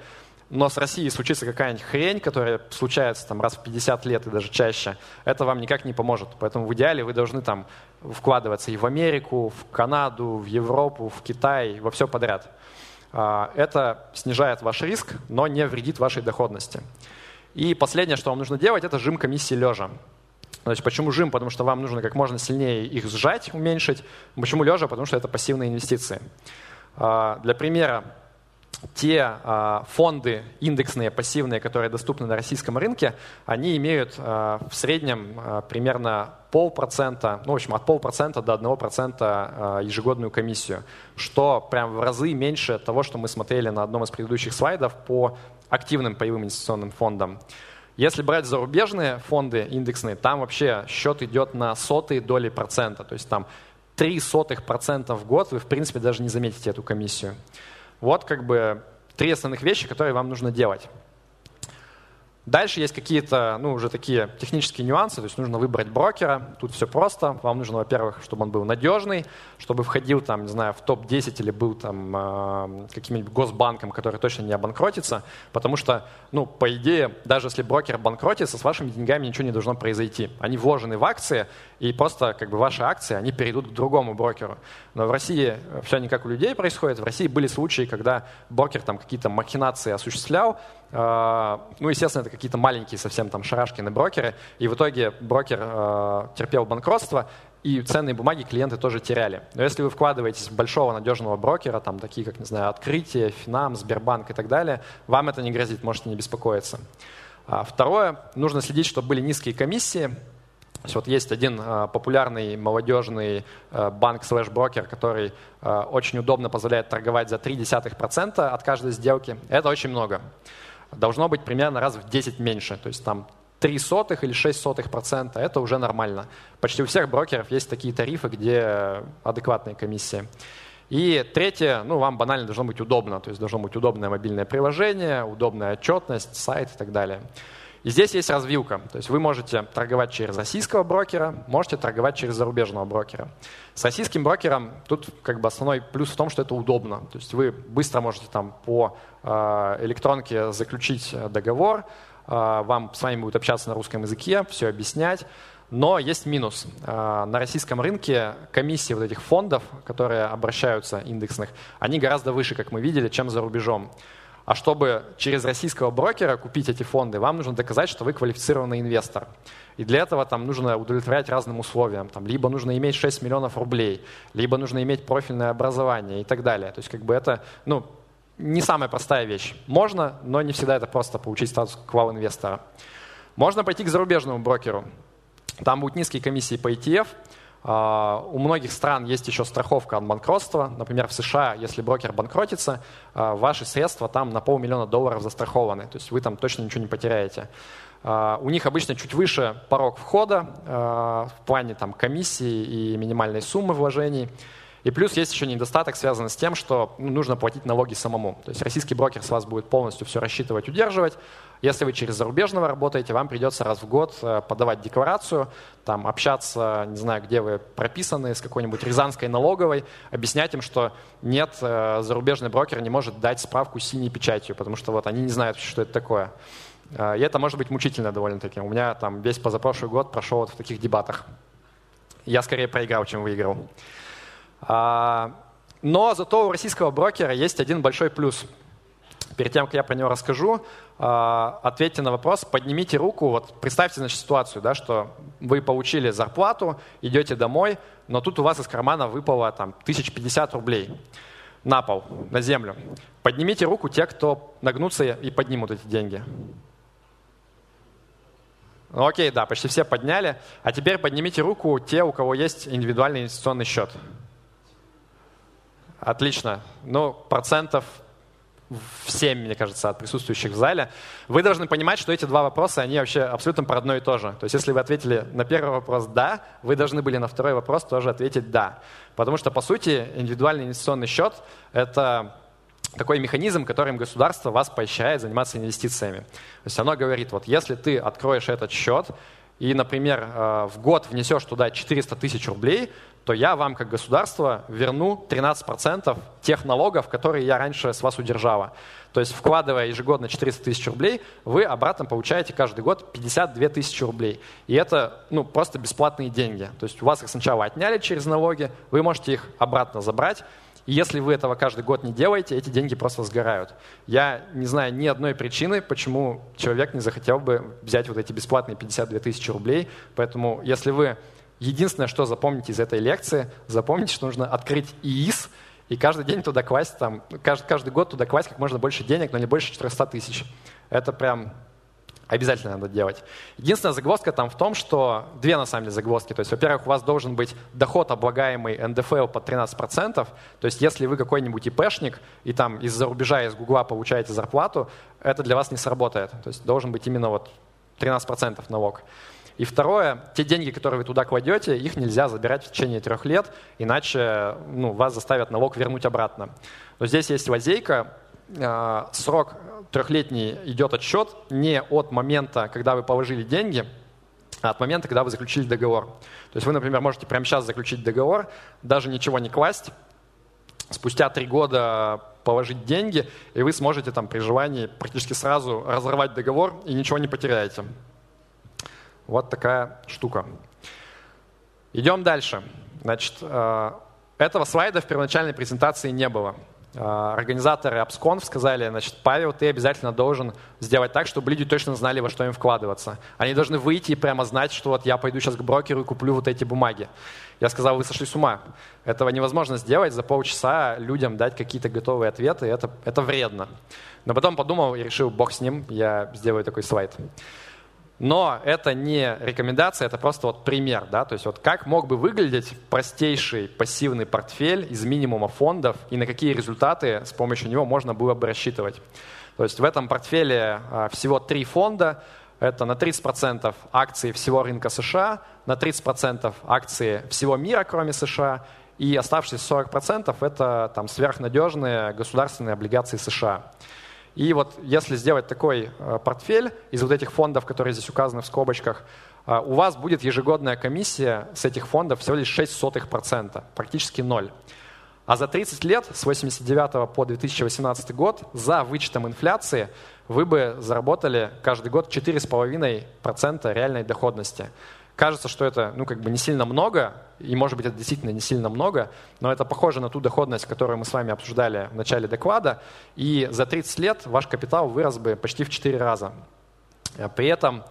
но с Россией случится какая-нибудь хрень, которая случается там раз в 50 лет и даже чаще, это вам никак не поможет. Поэтому в идеале вы должны там вкладываться и в Америку, в Канаду, в Европу, в Китай, во все подряд. А, это снижает ваш риск, но не вредит вашей доходности. И последнее, что вам нужно делать, это жим комиссии лежа. Значит, почему жим? Потому что вам нужно как можно сильнее их сжать, уменьшить. Почему лежа? Потому что это пассивные инвестиции. А, для примера, те а, фонды индексные, пассивные, которые доступны на российском рынке, они имеют а, в среднем а, примерно полпроцента, ну, в общем, от полпроцента до одного процента ежегодную комиссию, что прям в разы меньше того, что мы смотрели на одном из предыдущих слайдов по активным паевым инвестиционным фондам. Если брать зарубежные фонды индексные, там вообще счет идет на сотые доли процента, то есть там 3 сотых процента в год вы, в принципе, даже не заметите эту комиссию. Вот как бы три основных вещи, которые вам нужно делать. Дальше есть какие-то, ну, уже такие технические нюансы, то есть нужно выбрать брокера. Тут все просто. Вам нужно, во-первых, чтобы он был надежный, чтобы входил там, не знаю, в топ-10 или был там э, каким-нибудь госбанком, который точно не обанкротится, потому что, ну, по идее, даже если брокер банкротится, с вашими деньгами ничего не должно произойти. Они вложены в акции, и просто как бы ваши акции, они перейдут к другому брокеру. Но в России все не как у людей происходит. В России были случаи, когда брокер там какие-то махинации осуществлял, ну, естественно, это какие-то маленькие совсем там шарашкины брокеры, и в итоге брокер э, терпел банкротство, и ценные бумаги клиенты тоже теряли. Но если вы вкладываетесь в большого надежного брокера, там такие как, не знаю, Открытие, Финам, Сбербанк и так далее, вам это не грозит, можете не беспокоиться. А второе, нужно следить, чтобы были низкие комиссии, то есть вот есть один популярный молодежный банк slash брокер, который очень удобно позволяет торговать за 0,3% от каждой сделки. Это очень много должно быть примерно раз в 10 меньше. То есть там 3 сотых или 6 сотых процента, это уже нормально. Почти у всех брокеров есть такие тарифы, где адекватные комиссии. И третье, ну, вам банально должно быть удобно, то есть должно быть удобное мобильное приложение, удобная отчетность, сайт и так далее. И здесь есть развилка. То есть вы можете торговать через российского брокера, можете торговать через зарубежного брокера. С российским брокером тут как бы основной плюс в том, что это удобно. То есть вы быстро можете там по электронке заключить э, договор, э, вам с вами будут общаться на русском языке, все объяснять. Но есть минус. На российском рынке комиссии вот этих фондов, которые обращаются индексных, они гораздо выше, как мы видели, чем за рубежом. А чтобы через российского брокера купить эти фонды, вам нужно доказать, что вы квалифицированный инвестор. И для этого там нужно удовлетворять разным условиям. Там, либо нужно иметь 6 миллионов рублей, либо нужно иметь профильное образование и так далее. То есть как бы это ну, не самая простая вещь. Можно, но не всегда это просто получить статус квал-инвестора. Можно пойти к зарубежному брокеру. Там будут низкие комиссии по ETF – а, у многих стран есть еще страховка от банкротства. Например, в США, если брокер банкротится, а, ваши средства там на полмиллиона долларов застрахованы. То есть вы там точно ничего не потеряете. А, у них обычно чуть выше порог входа в плане там, комиссии и минимальной суммы вложений. И плюс есть еще недостаток, связанный с тем, что ну, нужно платить налоги самому. То есть российский брокер с вас будет полностью все рассчитывать, удерживать. Если вы через зарубежного работаете, вам придется раз в год э, подавать декларацию, там, общаться, не знаю, где вы прописаны, с какой-нибудь рязанской налоговой, объяснять им, что нет, э, зарубежный брокер не может дать справку с синей печатью, потому что вот они не знают, что это такое. Э, и это может быть мучительно довольно-таки. У меня там весь позапрошлый год прошел вот в таких дебатах. Я скорее проиграл, чем выиграл. А, но зато у российского брокера есть один большой плюс. Перед тем, как я про него расскажу, а, ответьте на вопрос, поднимите руку. Вот представьте значит, ситуацию, да, что вы получили зарплату, идете домой, но тут у вас из кармана выпало там, 1050 рублей на пол, на землю. Поднимите руку те, кто нагнутся и поднимут эти деньги. Ну, окей, да, почти все подняли. А теперь поднимите руку те, у кого есть индивидуальный инвестиционный счет. Отлично. Ну, процентов в 7, мне кажется, от присутствующих в зале. Вы должны понимать, что эти два вопроса, они вообще абсолютно про одно и то же. То есть если вы ответили на первый вопрос «да», вы должны были на второй вопрос тоже ответить «да». Потому что, по сути, индивидуальный инвестиционный счет – это такой механизм, которым государство вас поощряет заниматься инвестициями. То есть оно говорит, вот если ты откроешь этот счет и, например, э, в год внесешь туда 400 тысяч рублей, то я вам, как государство, верну 13% тех налогов, которые я раньше с вас удержала. То есть, вкладывая ежегодно 400 тысяч рублей, вы обратно получаете каждый год 52 тысячи рублей. И это ну, просто бесплатные деньги. То есть, у вас их сначала отняли через налоги, вы можете их обратно забрать, и если вы этого каждый год не делаете, эти деньги просто сгорают. Я не знаю ни одной причины, почему человек не захотел бы взять вот эти бесплатные 52 тысячи рублей. Поэтому если вы единственное, что запомните из этой лекции, запомните, что нужно открыть ИИС и каждый день туда класть, там, каждый, каждый год туда класть как можно больше денег, но не больше 400 тысяч. Это прям Обязательно надо делать. Единственная загвоздка там в том, что две на самом деле загвоздки. То есть, во-первых, у вас должен быть доход, облагаемый НДФЛ под 13%. То есть, если вы какой-нибудь ИПшник и там из-за рубежа, из Гугла получаете зарплату, это для вас не сработает. То есть, должен быть именно вот 13% налог. И второе, те деньги, которые вы туда кладете, их нельзя забирать в течение трех лет, иначе ну, вас заставят налог вернуть обратно. Но здесь есть лазейка, а, срок трехлетний идет отсчет не от момента, когда вы положили деньги, а от момента, когда вы заключили договор. То есть вы, например, можете прямо сейчас заключить договор, даже ничего не класть, спустя три года положить деньги, и вы сможете там при желании практически сразу разорвать договор и ничего не потеряете. Вот такая штука. Идем дальше. Значит, э, этого слайда в первоначальной презентации не было. А, организаторы AppsConf сказали, значит, Павел, ты обязательно должен сделать так, чтобы люди точно знали, во что им вкладываться. Они должны выйти и прямо знать, что вот я пойду сейчас к брокеру и куплю вот эти бумаги. Я сказал, вы сошли с ума. Этого невозможно сделать за полчаса людям дать какие-то готовые ответы, это, это вредно. Но потом подумал и решил, бог с ним, я сделаю такой слайд. Но это не рекомендация, это просто вот пример. Да? То есть вот как мог бы выглядеть простейший пассивный портфель из минимума фондов и на какие результаты с помощью него можно было бы рассчитывать. То есть в этом портфеле а, всего три фонда. Это на 30% акции всего рынка США, на 30% акции всего мира, кроме США, и оставшиеся 40% это там, сверхнадежные государственные облигации США. И вот если сделать такой э, портфель из вот этих фондов, которые здесь указаны в скобочках, э, у вас будет ежегодная комиссия с этих фондов всего лишь 0,06%, практически ноль. А за 30 лет, с 1989 по 2018 год, за вычетом инфляции, вы бы заработали каждый год 4,5% реальной доходности. Кажется, что это ну, как бы не сильно много, и может быть это действительно не сильно много, но это похоже на ту доходность, которую мы с вами обсуждали в начале доклада, и за 30 лет ваш капитал вырос бы почти в 4 раза. При этом,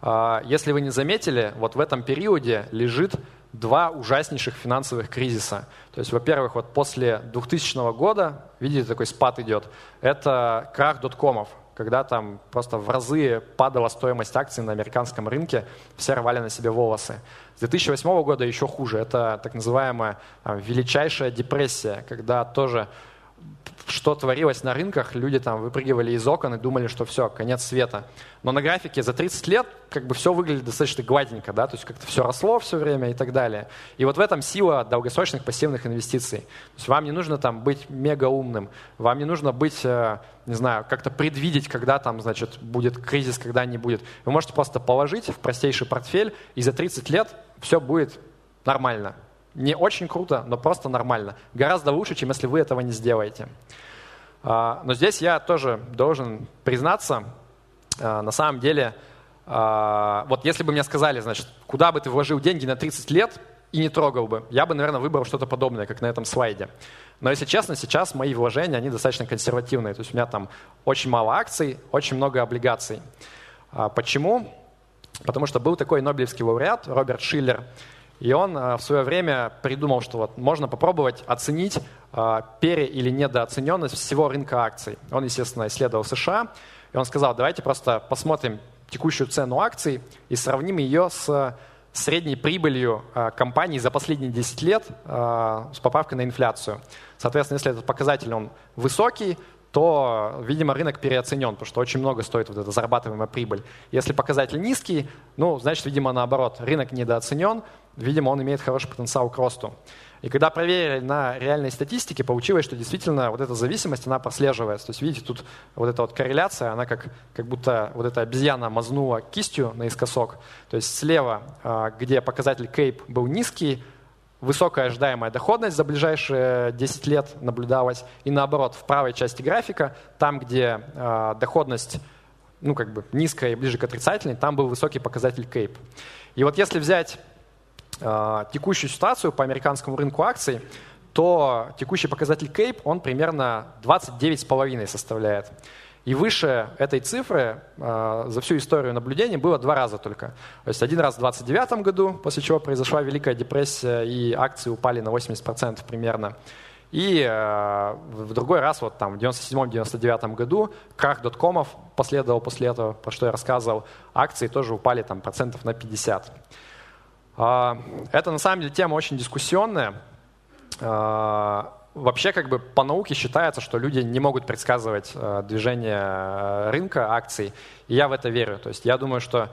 а, если вы не заметили, вот в этом периоде лежит два ужаснейших финансовых кризиса. То есть, во-первых, вот после 2000 года, видите, такой спад идет, это крах доткомов, когда там просто в разы падала стоимость акций на американском рынке, все рвали на себе волосы. С 2008 года еще хуже. Это так называемая там, величайшая депрессия, когда тоже что творилось на рынках, люди там выпрыгивали из окон и думали, что все, конец света. Но на графике за 30 лет как бы все выглядит достаточно гладенько, да, то есть как-то все росло все время и так далее. И вот в этом сила долгосрочных пассивных инвестиций. То есть вам не нужно там быть мега умным, вам не нужно быть, э, не знаю, как-то предвидеть, когда там, значит, будет кризис, когда не будет. Вы можете просто положить в простейший портфель, и за 30 лет все будет нормально. Не очень круто, но просто нормально. Гораздо лучше, чем если вы этого не сделаете. А, но здесь я тоже должен признаться, а, на самом деле, а, вот если бы мне сказали, значит, куда бы ты вложил деньги на 30 лет и не трогал бы, я бы, наверное, выбрал что-то подобное, как на этом слайде. Но если честно, сейчас мои вложения, они достаточно консервативные. То есть у меня там очень мало акций, очень много облигаций. Почему? Потому что был такой Нобелевский лауреат Роберт Шиллер, и он э, в свое время придумал, что вот можно попробовать оценить э, пере- или недооцененность всего рынка акций. Он, естественно, исследовал США, и он сказал, давайте просто посмотрим текущую цену акций и сравним ее с средней прибылью э, компании за последние 10 лет с поправкой на инфляцию. Соответственно, если этот показатель он высокий, то, видимо, рынок переоценен, потому что очень много стоит вот эта зарабатываемая прибыль. Если показатель низкий, ну, значит, видимо, наоборот, рынок недооценен, видимо, он имеет хороший потенциал к росту. И когда проверили на реальной статистике, получилось, что действительно вот эта зависимость, она прослеживается. То есть, видите, тут вот эта вот корреляция, она как, как будто вот эта обезьяна мазнула кистью наискосок. То есть слева, а, где показатель кейп был низкий, высокая ожидаемая доходность за ближайшие 10 лет наблюдалась. И наоборот, в правой части графика, там, где э, доходность ну, как бы низкая и ближе к отрицательной, там был высокий показатель кейп. И вот если взять э, текущую ситуацию по американскому рынку акций, то текущий показатель кейп, он примерно 29,5 составляет. И выше этой цифры э, за всю историю наблюдений было два раза только. То есть один раз в 29 году, после чего произошла Великая депрессия, и акции упали на 80% примерно. И э, в другой раз, вот там в 97-99 году, крах доткомов последовал после этого, про что я рассказывал, акции тоже упали там процентов на 50. Э, это на самом деле тема очень дискуссионная. Э, вообще как бы по науке считается, что люди не могут предсказывать э, движение э, рынка акций, и я в это верю. То есть я думаю, что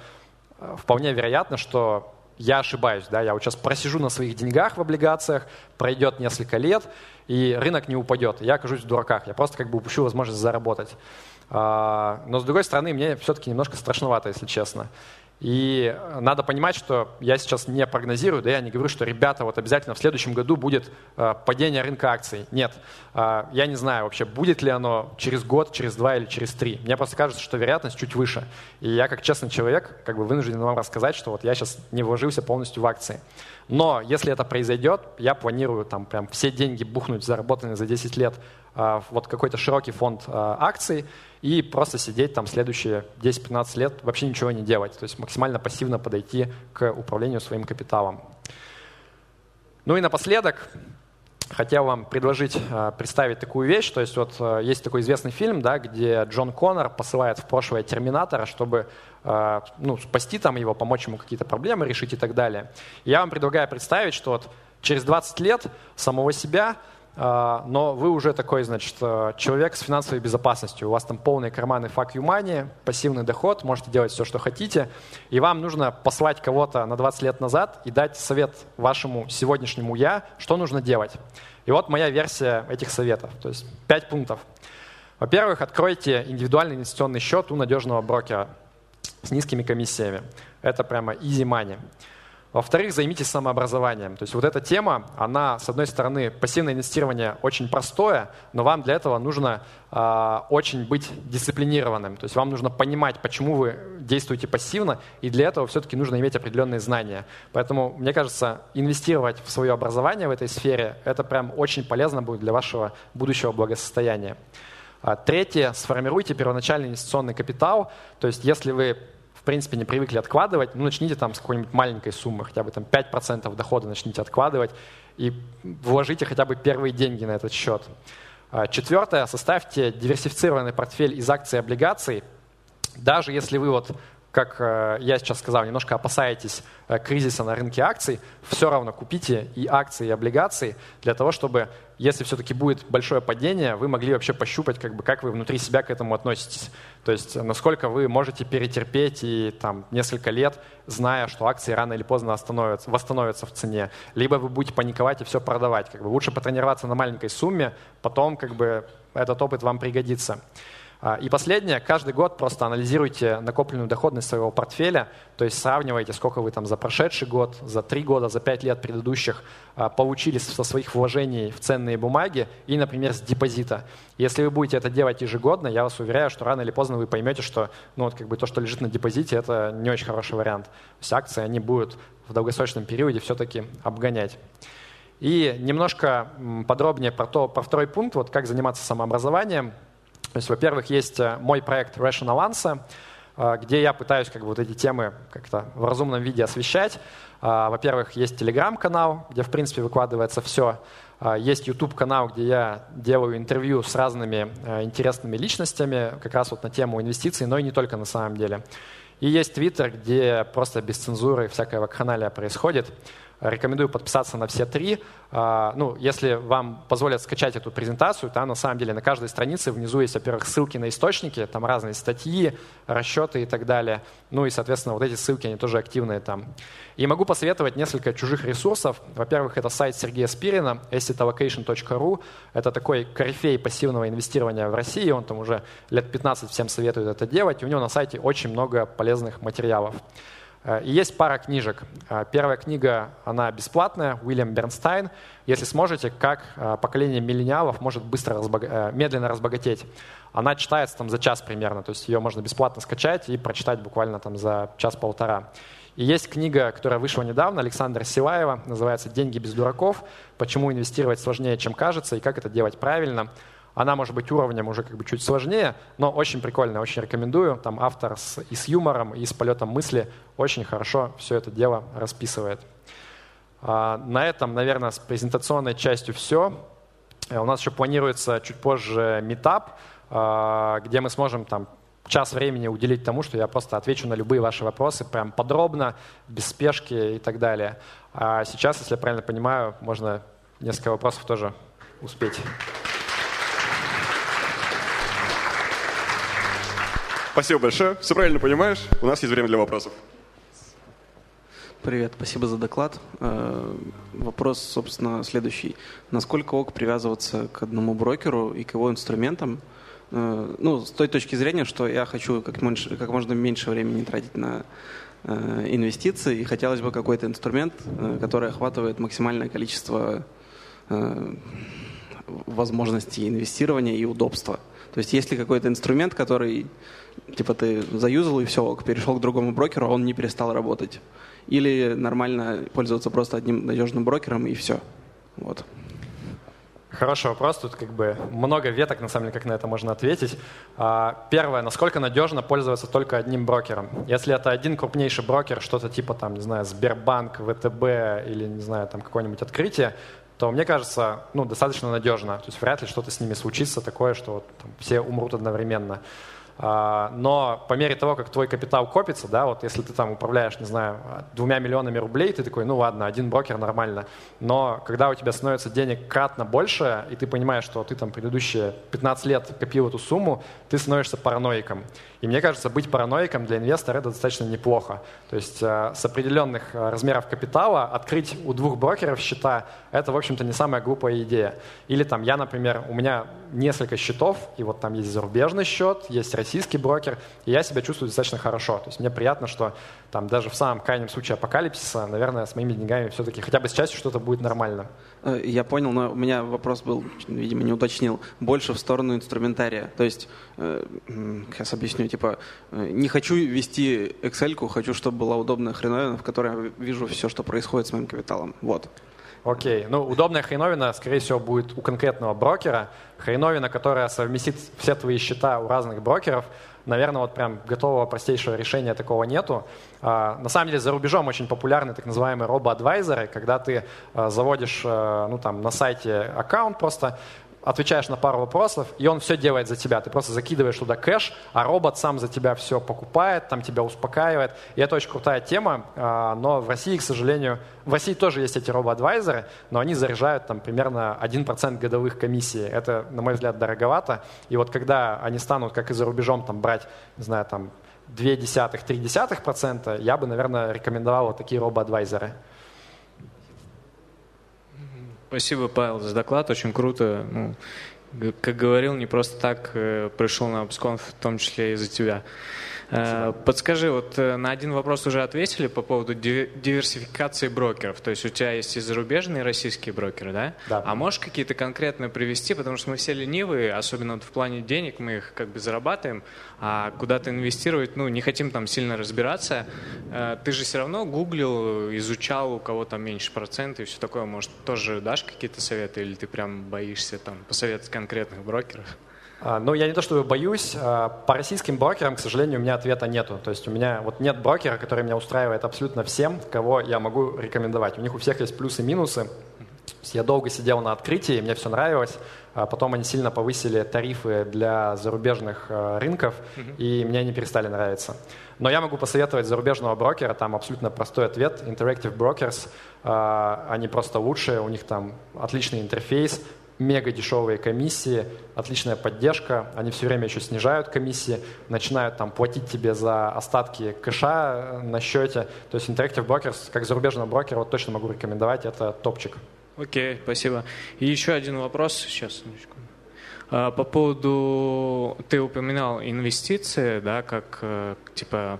э, вполне вероятно, что я ошибаюсь, да, я вот сейчас просижу на своих деньгах в облигациях, пройдет несколько лет, и рынок не упадет, я окажусь в дураках, я просто как бы упущу возможность заработать. А, но с другой стороны, мне все-таки немножко страшновато, если честно. И надо понимать, что я сейчас не прогнозирую, да я не говорю, что, ребята, вот обязательно в следующем году будет э, падение рынка акций. Нет, э, я не знаю вообще, будет ли оно через год, через два или через три. Мне просто кажется, что вероятность чуть выше. И я, как честный человек, как бы вынужден вам рассказать, что вот я сейчас не вложился полностью в акции. Но если это произойдет, я планирую там прям все деньги бухнуть, заработанные за 10 лет, э, вот какой-то широкий фонд э, акций, и просто сидеть там следующие 10-15 лет, вообще ничего не делать. То есть максимально пассивно подойти к управлению своим капиталом. Ну и напоследок, хотел вам предложить э, представить такую вещь. То есть вот есть такой известный фильм, да, где Джон Коннор посылает в прошлое Терминатора, чтобы ну, спасти там его, помочь ему какие-то проблемы решить и так далее. Я вам предлагаю представить, что вот через 20 лет самого себя а, но вы уже такой, значит, э, человек с финансовой безопасностью. У вас там полные карманы fuck you money, пассивный доход, можете делать все, что хотите. И вам нужно послать кого-то на 20 лет назад и дать совет вашему сегодняшнему «я», что нужно делать. И вот моя версия этих советов. То есть пять пунктов. Во-первых, откройте индивидуальный инвестиционный счет у надежного брокера с низкими комиссиями. Это прямо easy money. Во-вторых, займитесь самообразованием. То есть вот эта тема, она, с одной стороны, пассивное инвестирование очень простое, но вам для этого нужно э, очень быть дисциплинированным. То есть вам нужно понимать, почему вы действуете пассивно, и для этого все-таки нужно иметь определенные знания. Поэтому, мне кажется, инвестировать в свое образование в этой сфере, это прям очень полезно будет для вашего будущего благосостояния. А, третье, сформируйте первоначальный инвестиционный капитал. То есть если вы принципе, не привыкли откладывать, ну, начните там с какой-нибудь маленькой суммы, хотя бы там 5% дохода начните откладывать и вложите хотя бы первые деньги на этот счет. А, четвертое, составьте диверсифицированный портфель из акций и облигаций. Даже если вы вот как э, я сейчас сказал, немножко опасаетесь э, кризиса на рынке акций, все равно купите и акции, и облигации для того, чтобы если все-таки будет большое падение, вы могли вообще пощупать, как, бы, как вы внутри себя к этому относитесь. То есть насколько вы можете перетерпеть и там несколько лет, зная, что акции рано или поздно остановятся, восстановятся в цене. Либо вы будете паниковать и все продавать. Как бы, лучше потренироваться на маленькой сумме, потом как бы, этот опыт вам пригодится. А, и последнее, каждый год просто анализируйте накопленную доходность своего портфеля, то есть сравнивайте, сколько вы там за прошедший год, за три года, за пять лет предыдущих а, получили со своих вложений в ценные бумаги и, например, с депозита. Если вы будете это делать ежегодно, я вас уверяю, что рано или поздно вы поймете, что ну, вот как бы то, что лежит на депозите, это не очень хороший вариант. То есть акции, они будут в долгосрочном периоде все-таки обгонять. И немножко подробнее про, то, про второй пункт, вот как заниматься самообразованием. То есть, во-первых, есть э, мой проект Rational Answer, э, где я пытаюсь как бы, вот эти темы как-то в разумном виде освещать. Э, во-первых, есть телеграм-канал, где, в принципе, выкладывается все. Есть YouTube-канал, где я делаю интервью с разными интересными личностями, как раз вот на тему инвестиций, но и не только на самом деле. И есть Twitter, где просто без цензуры всякая вакханалия происходит. Рекомендую подписаться на все три. А, ну, если вам позволят скачать эту презентацию, то на самом деле на каждой странице внизу есть, во-первых, ссылки на источники, там разные статьи, расчеты и так далее. Ну и, соответственно, вот эти ссылки, они тоже активные там. И могу посоветовать несколько чужих ресурсов. Во-первых, это сайт Сергея Спирина, assetallocation.ru. Это такой корифей пассивного инвестирования в России. Он там уже лет 15 всем советует это делать. И у него на сайте очень много полезных материалов. Э, и есть пара книжек. Э, первая книга, она бесплатная, Уильям Бернстайн. Если сможете, как э, поколение миллениалов может быстро, разбога... медленно разбогатеть. Она читается там за час примерно, то есть ее можно бесплатно скачать и прочитать буквально там за час-полтора. И есть книга, которая вышла недавно, Александра Силаева, называется «Деньги без дураков. Почему инвестировать сложнее, чем кажется, и как это делать правильно». Она может быть уровнем уже как бы чуть сложнее, но очень прикольная, очень рекомендую. Там автор с, и с юмором, и с полетом мысли очень хорошо все это дело расписывает. А, на этом, наверное, с презентационной частью все. Э, у нас еще планируется чуть позже метап, а, где мы сможем там час времени уделить тому, что я просто отвечу на любые ваши вопросы прям подробно, без спешки и так далее. А сейчас, если я правильно понимаю, можно несколько вопросов тоже успеть. Спасибо большое. Все правильно понимаешь. У нас есть время для вопросов. Привет, спасибо за доклад. Э, вопрос, собственно, следующий. Насколько ок привязываться к одному брокеру и к его инструментам? Э, ну, с той точки зрения, что я хочу как, меньше, как можно меньше времени тратить на э, инвестиции, и хотелось бы какой-то инструмент, который охватывает максимальное количество возможностей инвестирования и удобства. То есть есть ли какой-то инструмент, который типа ты заюзал и все, перешел к другому брокеру, а он не перестал работать. Или нормально пользоваться просто одним надежным брокером и все. Вот. Хороший вопрос. Тут как бы много веток, на самом деле, как на это можно ответить. А, первое, насколько надежно пользоваться только одним брокером. Если это один крупнейший брокер, что-то типа, там, не знаю, Сбербанк, ВТБ или, не знаю, там какое-нибудь открытие, то мне кажется, ну, достаточно надежно. То есть вряд ли что-то с ними случится такое, что вот, там, все умрут одновременно. А, но по мере того, как твой капитал копится, да, вот если ты там управляешь, не знаю, двумя миллионами рублей, ты такой, ну ладно, один брокер нормально. Но когда у тебя становится денег кратно больше, и ты понимаешь, что ты там предыдущие 15 лет копил эту сумму, ты становишься параноиком. И мне кажется, быть параноиком для инвестора это достаточно неплохо. То есть э, с определенных э, размеров капитала открыть у двух брокеров счета – это, в общем-то, не самая глупая идея. Или там я, например, у меня несколько счетов, и вот там есть зарубежный счет, есть российский брокер, и я себя чувствую достаточно хорошо. То есть мне приятно, что там даже в самом крайнем случае апокалипсиса, наверное, с моими деньгами все-таки хотя бы с частью что-то будет нормально. Э, я понял, но у меня вопрос был, видимо, не уточнил, больше в сторону инструментария. То есть, сейчас объясню, типа, э, не хочу вести Excel, хочу, чтобы была удобная хреновина, в которой я вижу все, что происходит с моим капиталом. Вот. Окей, ну удобная хреновина, скорее всего, будет у конкретного брокера. Хреновина, которая совместит все твои счета у разных брокеров, наверное, вот прям готового простейшего решения такого нету. А, на самом деле за рубежом очень популярны так называемые робо-адвайзеры, когда ты а, заводишь а, ну, там, на сайте аккаунт просто, отвечаешь на пару вопросов, и он все делает за тебя. Ты просто закидываешь туда кэш, а робот сам за тебя все покупает, там тебя успокаивает. И это очень крутая тема, а, но в России, к сожалению, в России тоже есть эти робо-адвайзеры, но они заряжают там примерно 1% годовых комиссий. Это, на мой взгляд, дороговато. И вот когда они станут, как и за рубежом, там брать, не знаю, там 0,2-0,3%, я бы, наверное, рекомендовал вот такие робо-адвайзеры. Спасибо, Павел, за доклад. Очень круто. Ну, как говорил, не просто так э, пришел на Обсконф, в том числе из-за тебя. Спасибо. Э, подскажи, вот э, на один вопрос уже ответили по поводу диверсификации брокеров. То есть у тебя есть и зарубежные, и российские брокеры, да? Да. А можешь какие-то конкретно привести, потому что мы все ленивые, особенно вот в плане денег, мы их как бы зарабатываем, а куда-то инвестировать, ну, не хотим там сильно разбираться. Э, ты же все равно гуглил, изучал, у кого там меньше процентов и все такое. Может, тоже дашь какие-то советы или ты прям боишься там посоветовать конкретных брокеров? А, ну, я не то чтобы боюсь. А, по российским брокерам, к сожалению, у меня ответа нету. То есть у меня вот нет брокера, который меня устраивает абсолютно всем, кого я могу рекомендовать. У них у всех есть плюсы и минусы. Я долго сидел на открытии, мне все нравилось. А потом они сильно повысили тарифы для зарубежных рынков, mm-hmm. и мне они перестали нравиться. Но я могу посоветовать зарубежного брокера, там абсолютно простой ответ. Interactive Brokers, они просто лучшие, у них там отличный интерфейс, мега дешевые комиссии, отличная поддержка, они все время еще снижают комиссии, начинают там платить тебе за остатки кэша на счете. То есть Interactive Brokers, как зарубежного брокера, вот точно могу рекомендовать, это топчик. Окей, okay, спасибо. И еще один вопрос, сейчас. А, по поводу, ты упоминал инвестиции, да, как э, типа Э,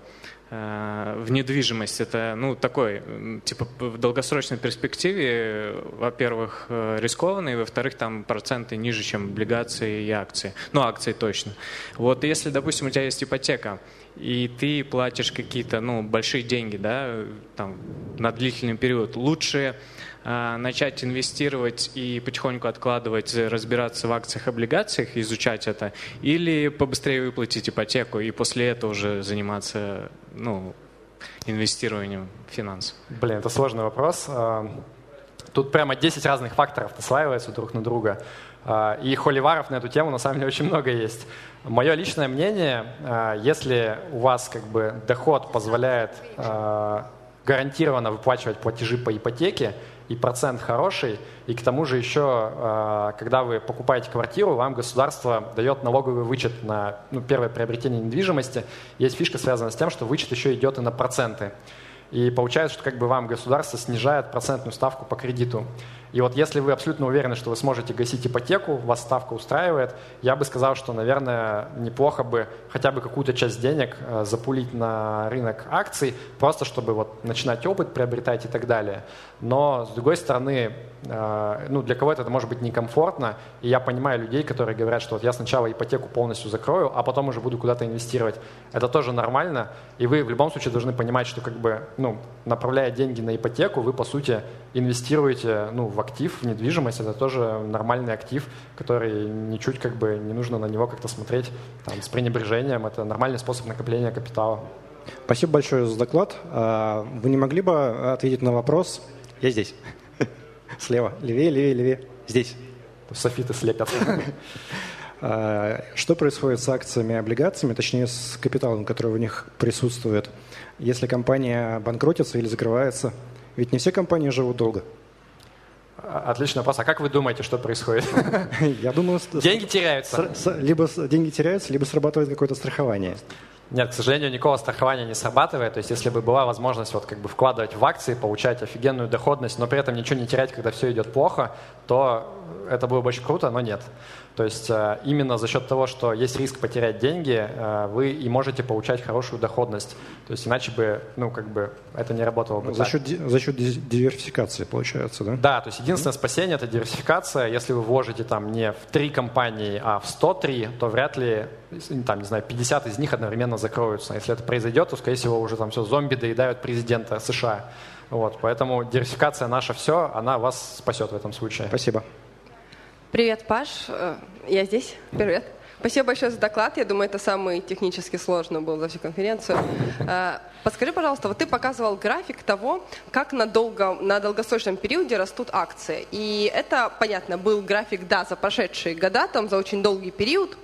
в недвижимость. Это, ну, такой, типа, в долгосрочной перспективе, во-первых, э, рискованный, во-вторых, там проценты ниже, чем облигации и акции. Ну, акции точно. Вот если, допустим, у тебя есть ипотека, и ты платишь какие-то, ну, большие деньги, да, там, на длительный период, лучше а, начать инвестировать и потихоньку откладывать, разбираться в акциях, облигациях, изучать это, или побыстрее выплатить ипотеку и после этого уже заниматься ну, инвестированием финансов? Блин, это сложный вопрос. А, тут прямо 10 разных факторов наслаиваются друг на друга. А, и холиваров на эту тему на самом деле очень много есть. Мое личное мнение, если у вас как бы доход позволяет гарантированно выплачивать платежи по ипотеке, и процент хороший, и к тому же еще, а, когда вы покупаете квартиру, вам государство дает налоговый вычет на ну, первое приобретение недвижимости. Есть фишка, связанная с тем, что вычет еще идет и на проценты. И получается, что как бы вам государство снижает процентную ставку по кредиту. И вот если вы абсолютно уверены, что вы сможете гасить ипотеку, вас ставка устраивает, я бы сказал, что, наверное, неплохо бы хотя бы какую-то часть денег э, запулить на рынок акций, просто чтобы вот начинать опыт приобретать и так далее. Но, с другой стороны, э, ну, для кого-то это может быть некомфортно, и я понимаю людей, которые говорят, что вот я сначала ипотеку полностью закрою, а потом уже буду куда-то инвестировать. Это тоже нормально, и вы в любом случае должны понимать, что как бы, ну, направляя деньги на ипотеку, вы, по сути, инвестируете ну, в актив, недвижимость, это тоже нормальный актив, который ничуть как бы не нужно на него как-то смотреть там, с пренебрежением. Это нормальный способ накопления капитала. Спасибо большое за доклад. А, вы не могли бы ответить на вопрос? Я здесь. *laughs* Слева. Левее, левее, левее. Здесь. Софиты слепят. *laughs* А, что происходит с акциями и облигациями, точнее с капиталом, который в них присутствует, если компания банкротится или закрывается? Ведь не все компании живут долго. Отличный вопрос. А как вы думаете, что происходит? *laughs* Я думаю... Деньги теряются. Либо деньги теряются, либо срабатывает какое-то страхование. Нет, к сожалению, никакого страхования не срабатывает. То есть, если бы была возможность вот как бы вкладывать в акции, получать офигенную доходность, но при этом ничего не терять, когда все идет плохо, то это было бы очень круто, но нет. То есть э, именно за счет того, что есть риск потерять деньги, э, вы и можете получать хорошую доходность. То есть иначе бы, ну, как бы это не работало бы. За счет, за счет диверсификации, получается, да? Да, то есть единственное mm-hmm. спасение – это диверсификация. Если вы вложите там не в три компании, а в 103, то вряд ли, там, не знаю, 50 из них одновременно закроются. Если это произойдет, то, скорее всего, уже там все зомби доедают президента США. Вот, поэтому диверсификация наша все, она вас спасет в этом случае. Спасибо. Привет, Паш. Э, я здесь. Привет. Спасибо большое за доклад. Я думаю, это самый технически сложный был за всю конференцию. Э, подскажи, пожалуйста, вот ты показывал график того, как на, долго, на долгосрочном периоде растут акции. И это, понятно, был график, да, за прошедшие года, там за очень долгий период.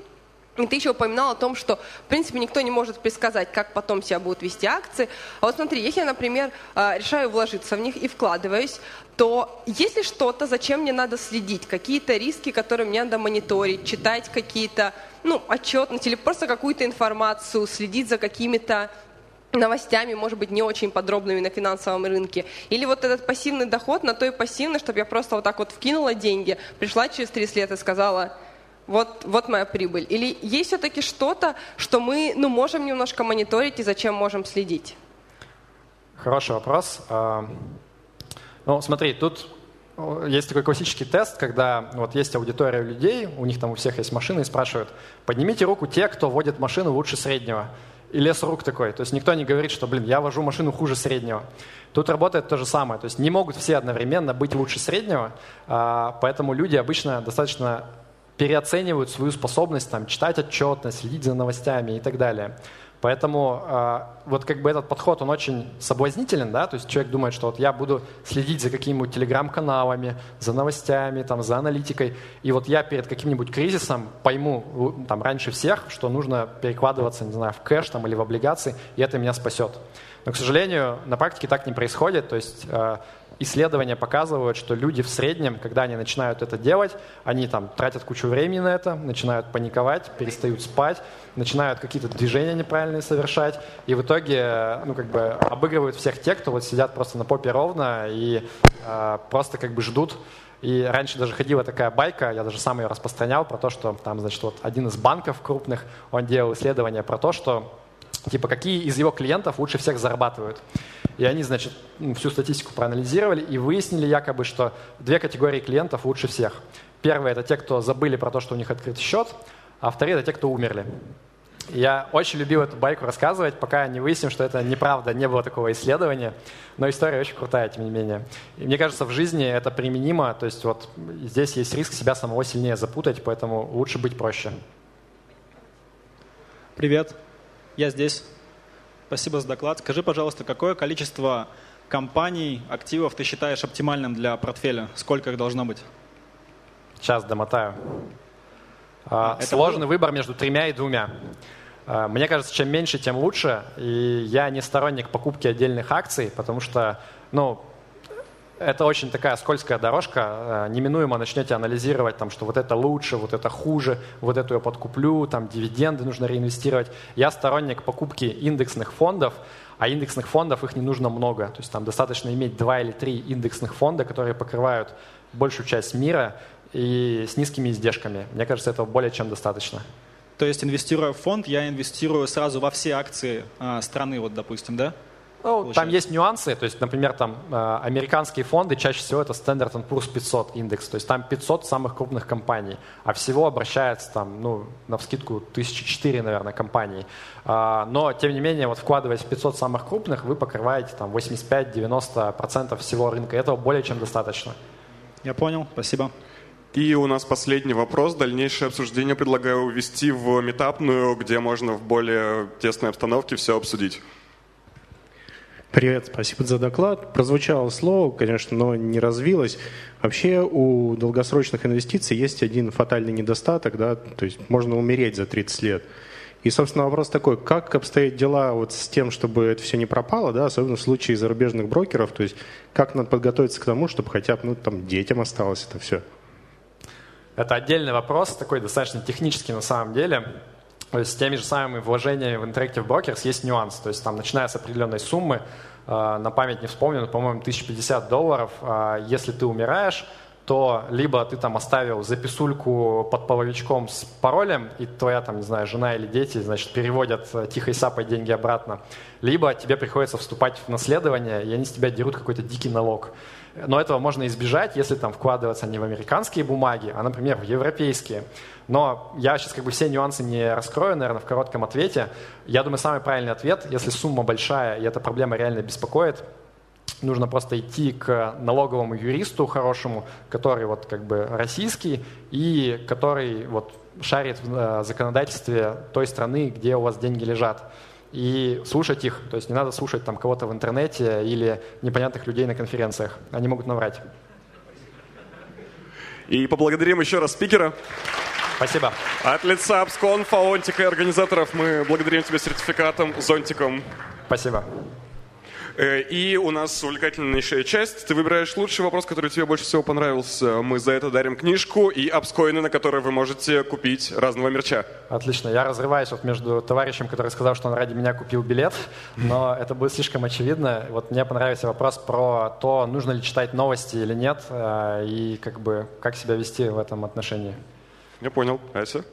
И ты еще упоминал о том, что, в принципе, никто не может предсказать, как потом себя будут вести акции. А вот смотри, если я, например, э, решаю вложиться в них и вкладываюсь, то есть ли что-то, зачем мне надо следить? Какие-то риски, которые мне надо мониторить, читать какие-то, ну, отчетности или просто какую-то информацию, следить за какими-то новостями, может быть, не очень подробными на финансовом рынке. Или вот этот пассивный доход на то и пассивный, чтобы я просто вот так вот вкинула деньги, пришла через 30 лет и сказала, вот, вот моя прибыль. Или есть все-таки что-то, что мы ну, можем немножко мониторить и зачем можем следить? Хороший вопрос. Ну, смотри, тут есть такой классический тест, когда вот есть аудитория людей, у них там у всех есть машины, и спрашивают, поднимите руку те, кто водит машину лучше среднего. И лес рук такой. То есть никто не говорит, что, блин, я вожу машину хуже среднего. Тут работает то же самое. То есть не могут все одновременно быть лучше среднего, а, поэтому люди обычно достаточно переоценивают свою способность там, читать отчетность, следить за новостями и так далее. Поэтому э, вот как бы этот подход, он очень соблазнителен, да, то есть человек думает, что вот я буду следить за какими-нибудь телеграм-каналами, за новостями, там, за аналитикой, и вот я перед каким-нибудь кризисом пойму там раньше всех, что нужно перекладываться, не знаю, в кэш там или в облигации, и это меня спасет. Но, к сожалению, на практике так не происходит, то есть э, исследования показывают, что люди в среднем, когда они начинают это делать, они там тратят кучу времени на это, начинают паниковать, перестают спать, начинают какие-то движения неправильные совершать, и в итоге ну, как бы обыгрывают всех тех, кто вот сидят просто на попе ровно и э, просто как бы ждут. И раньше даже ходила такая байка, я даже сам ее распространял, про то, что там, значит, вот один из банков крупных, он делал исследование про то, что типа какие из его клиентов лучше всех зарабатывают. И они, значит, всю статистику проанализировали и выяснили якобы, что две категории клиентов лучше всех. Первые – это те, кто забыли про то, что у них открыт счет, а вторые – это те, кто умерли. Я очень любил эту байку рассказывать, пока не выясним, что это неправда, не было такого исследования. Но история очень крутая, тем не менее. И мне кажется, в жизни это применимо. То есть вот здесь есть риск себя самого сильнее запутать, поэтому лучше быть проще. Привет, я здесь. Спасибо за доклад. Скажи, пожалуйста, какое количество компаний, активов ты считаешь оптимальным для портфеля? Сколько их должно быть? Сейчас домотаю. А, Сложный было? выбор между тремя и двумя. А, мне кажется, чем меньше, тем лучше. И я не сторонник покупки отдельных акций, потому что, ну, это очень такая скользкая дорожка. Э, неминуемо начнете анализировать, там, что вот это лучше, вот это хуже, вот эту я подкуплю, там дивиденды нужно реинвестировать. Я сторонник покупки индексных фондов, а индексных фондов их не нужно много. То есть там достаточно иметь два или три индексных фонда, которые покрывают большую часть мира и с низкими издержками. Мне кажется, этого более чем достаточно. То есть, инвестируя в фонд, я инвестирую сразу во все акции э, страны, вот, допустим, да? Ну, там есть нюансы, то есть, например, там э, американские фонды чаще всего это Standard Poor's 500 индекс, то есть там 500 самых крупных компаний, а всего обращается там, ну, на вскидку 1004, наверное, компаний. Э, но, тем не менее, вот вкладываясь в 500 самых крупных, вы покрываете там 85-90% всего рынка, этого более чем достаточно. Я понял, спасибо. И у нас последний вопрос. Дальнейшее обсуждение предлагаю увести в метапную, где можно в более тесной обстановке все обсудить. Привет, спасибо за доклад. Прозвучало слово, конечно, но не развилось. Вообще у долгосрочных инвестиций есть один фатальный недостаток, да, то есть можно умереть за 30 лет. И, собственно, вопрос такой, как обстоят дела вот с тем, чтобы это все не пропало, да, особенно в случае зарубежных брокеров, то есть как надо подготовиться к тому, чтобы хотя бы ну, там, детям осталось это все? Это отдельный вопрос, такой достаточно технический на самом деле. С теми же самыми вложениями в Interactive Brokers есть нюанс. То есть там, начиная с определенной суммы, э, на память не вспомню, но, по-моему, 1050 долларов, э, если ты умираешь, то либо ты там оставил записульку под половичком с паролем, и твоя там, не знаю, жена или дети, значит, переводят э, тихой сапой деньги обратно, либо тебе приходится вступать в наследование, и они с тебя дерут какой-то дикий налог. Но этого можно избежать, если там вкладываться не в американские бумаги, а, например, в европейские. Но я сейчас как бы все нюансы не раскрою, наверное, в коротком ответе. Я думаю, самый правильный ответ, если сумма большая и эта проблема реально беспокоит, нужно просто идти к налоговому юристу хорошему, который вот как бы российский и который вот шарит в э, законодательстве той страны, где у вас деньги лежат. И слушать их, то есть не надо слушать там кого-то в интернете или непонятных людей на конференциях. Они могут наврать. И поблагодарим еще раз спикера. Спасибо. От лица Абсконфа, Онтика и организаторов мы благодарим тебя сертификатом, зонтиком. Спасибо. Э, и у нас увлекательнейшая часть. Ты выбираешь лучший вопрос, который тебе больше всего понравился. Мы за это дарим книжку и апскоины, на которые вы можете купить разного мерча. Отлично. Я разрываюсь вот между товарищем, который сказал, что он ради меня купил билет, но это будет слишком очевидно. Вот мне понравился вопрос про то, нужно ли читать новости или нет, э, и как бы как себя вести в этом отношении. Я понял. Ася?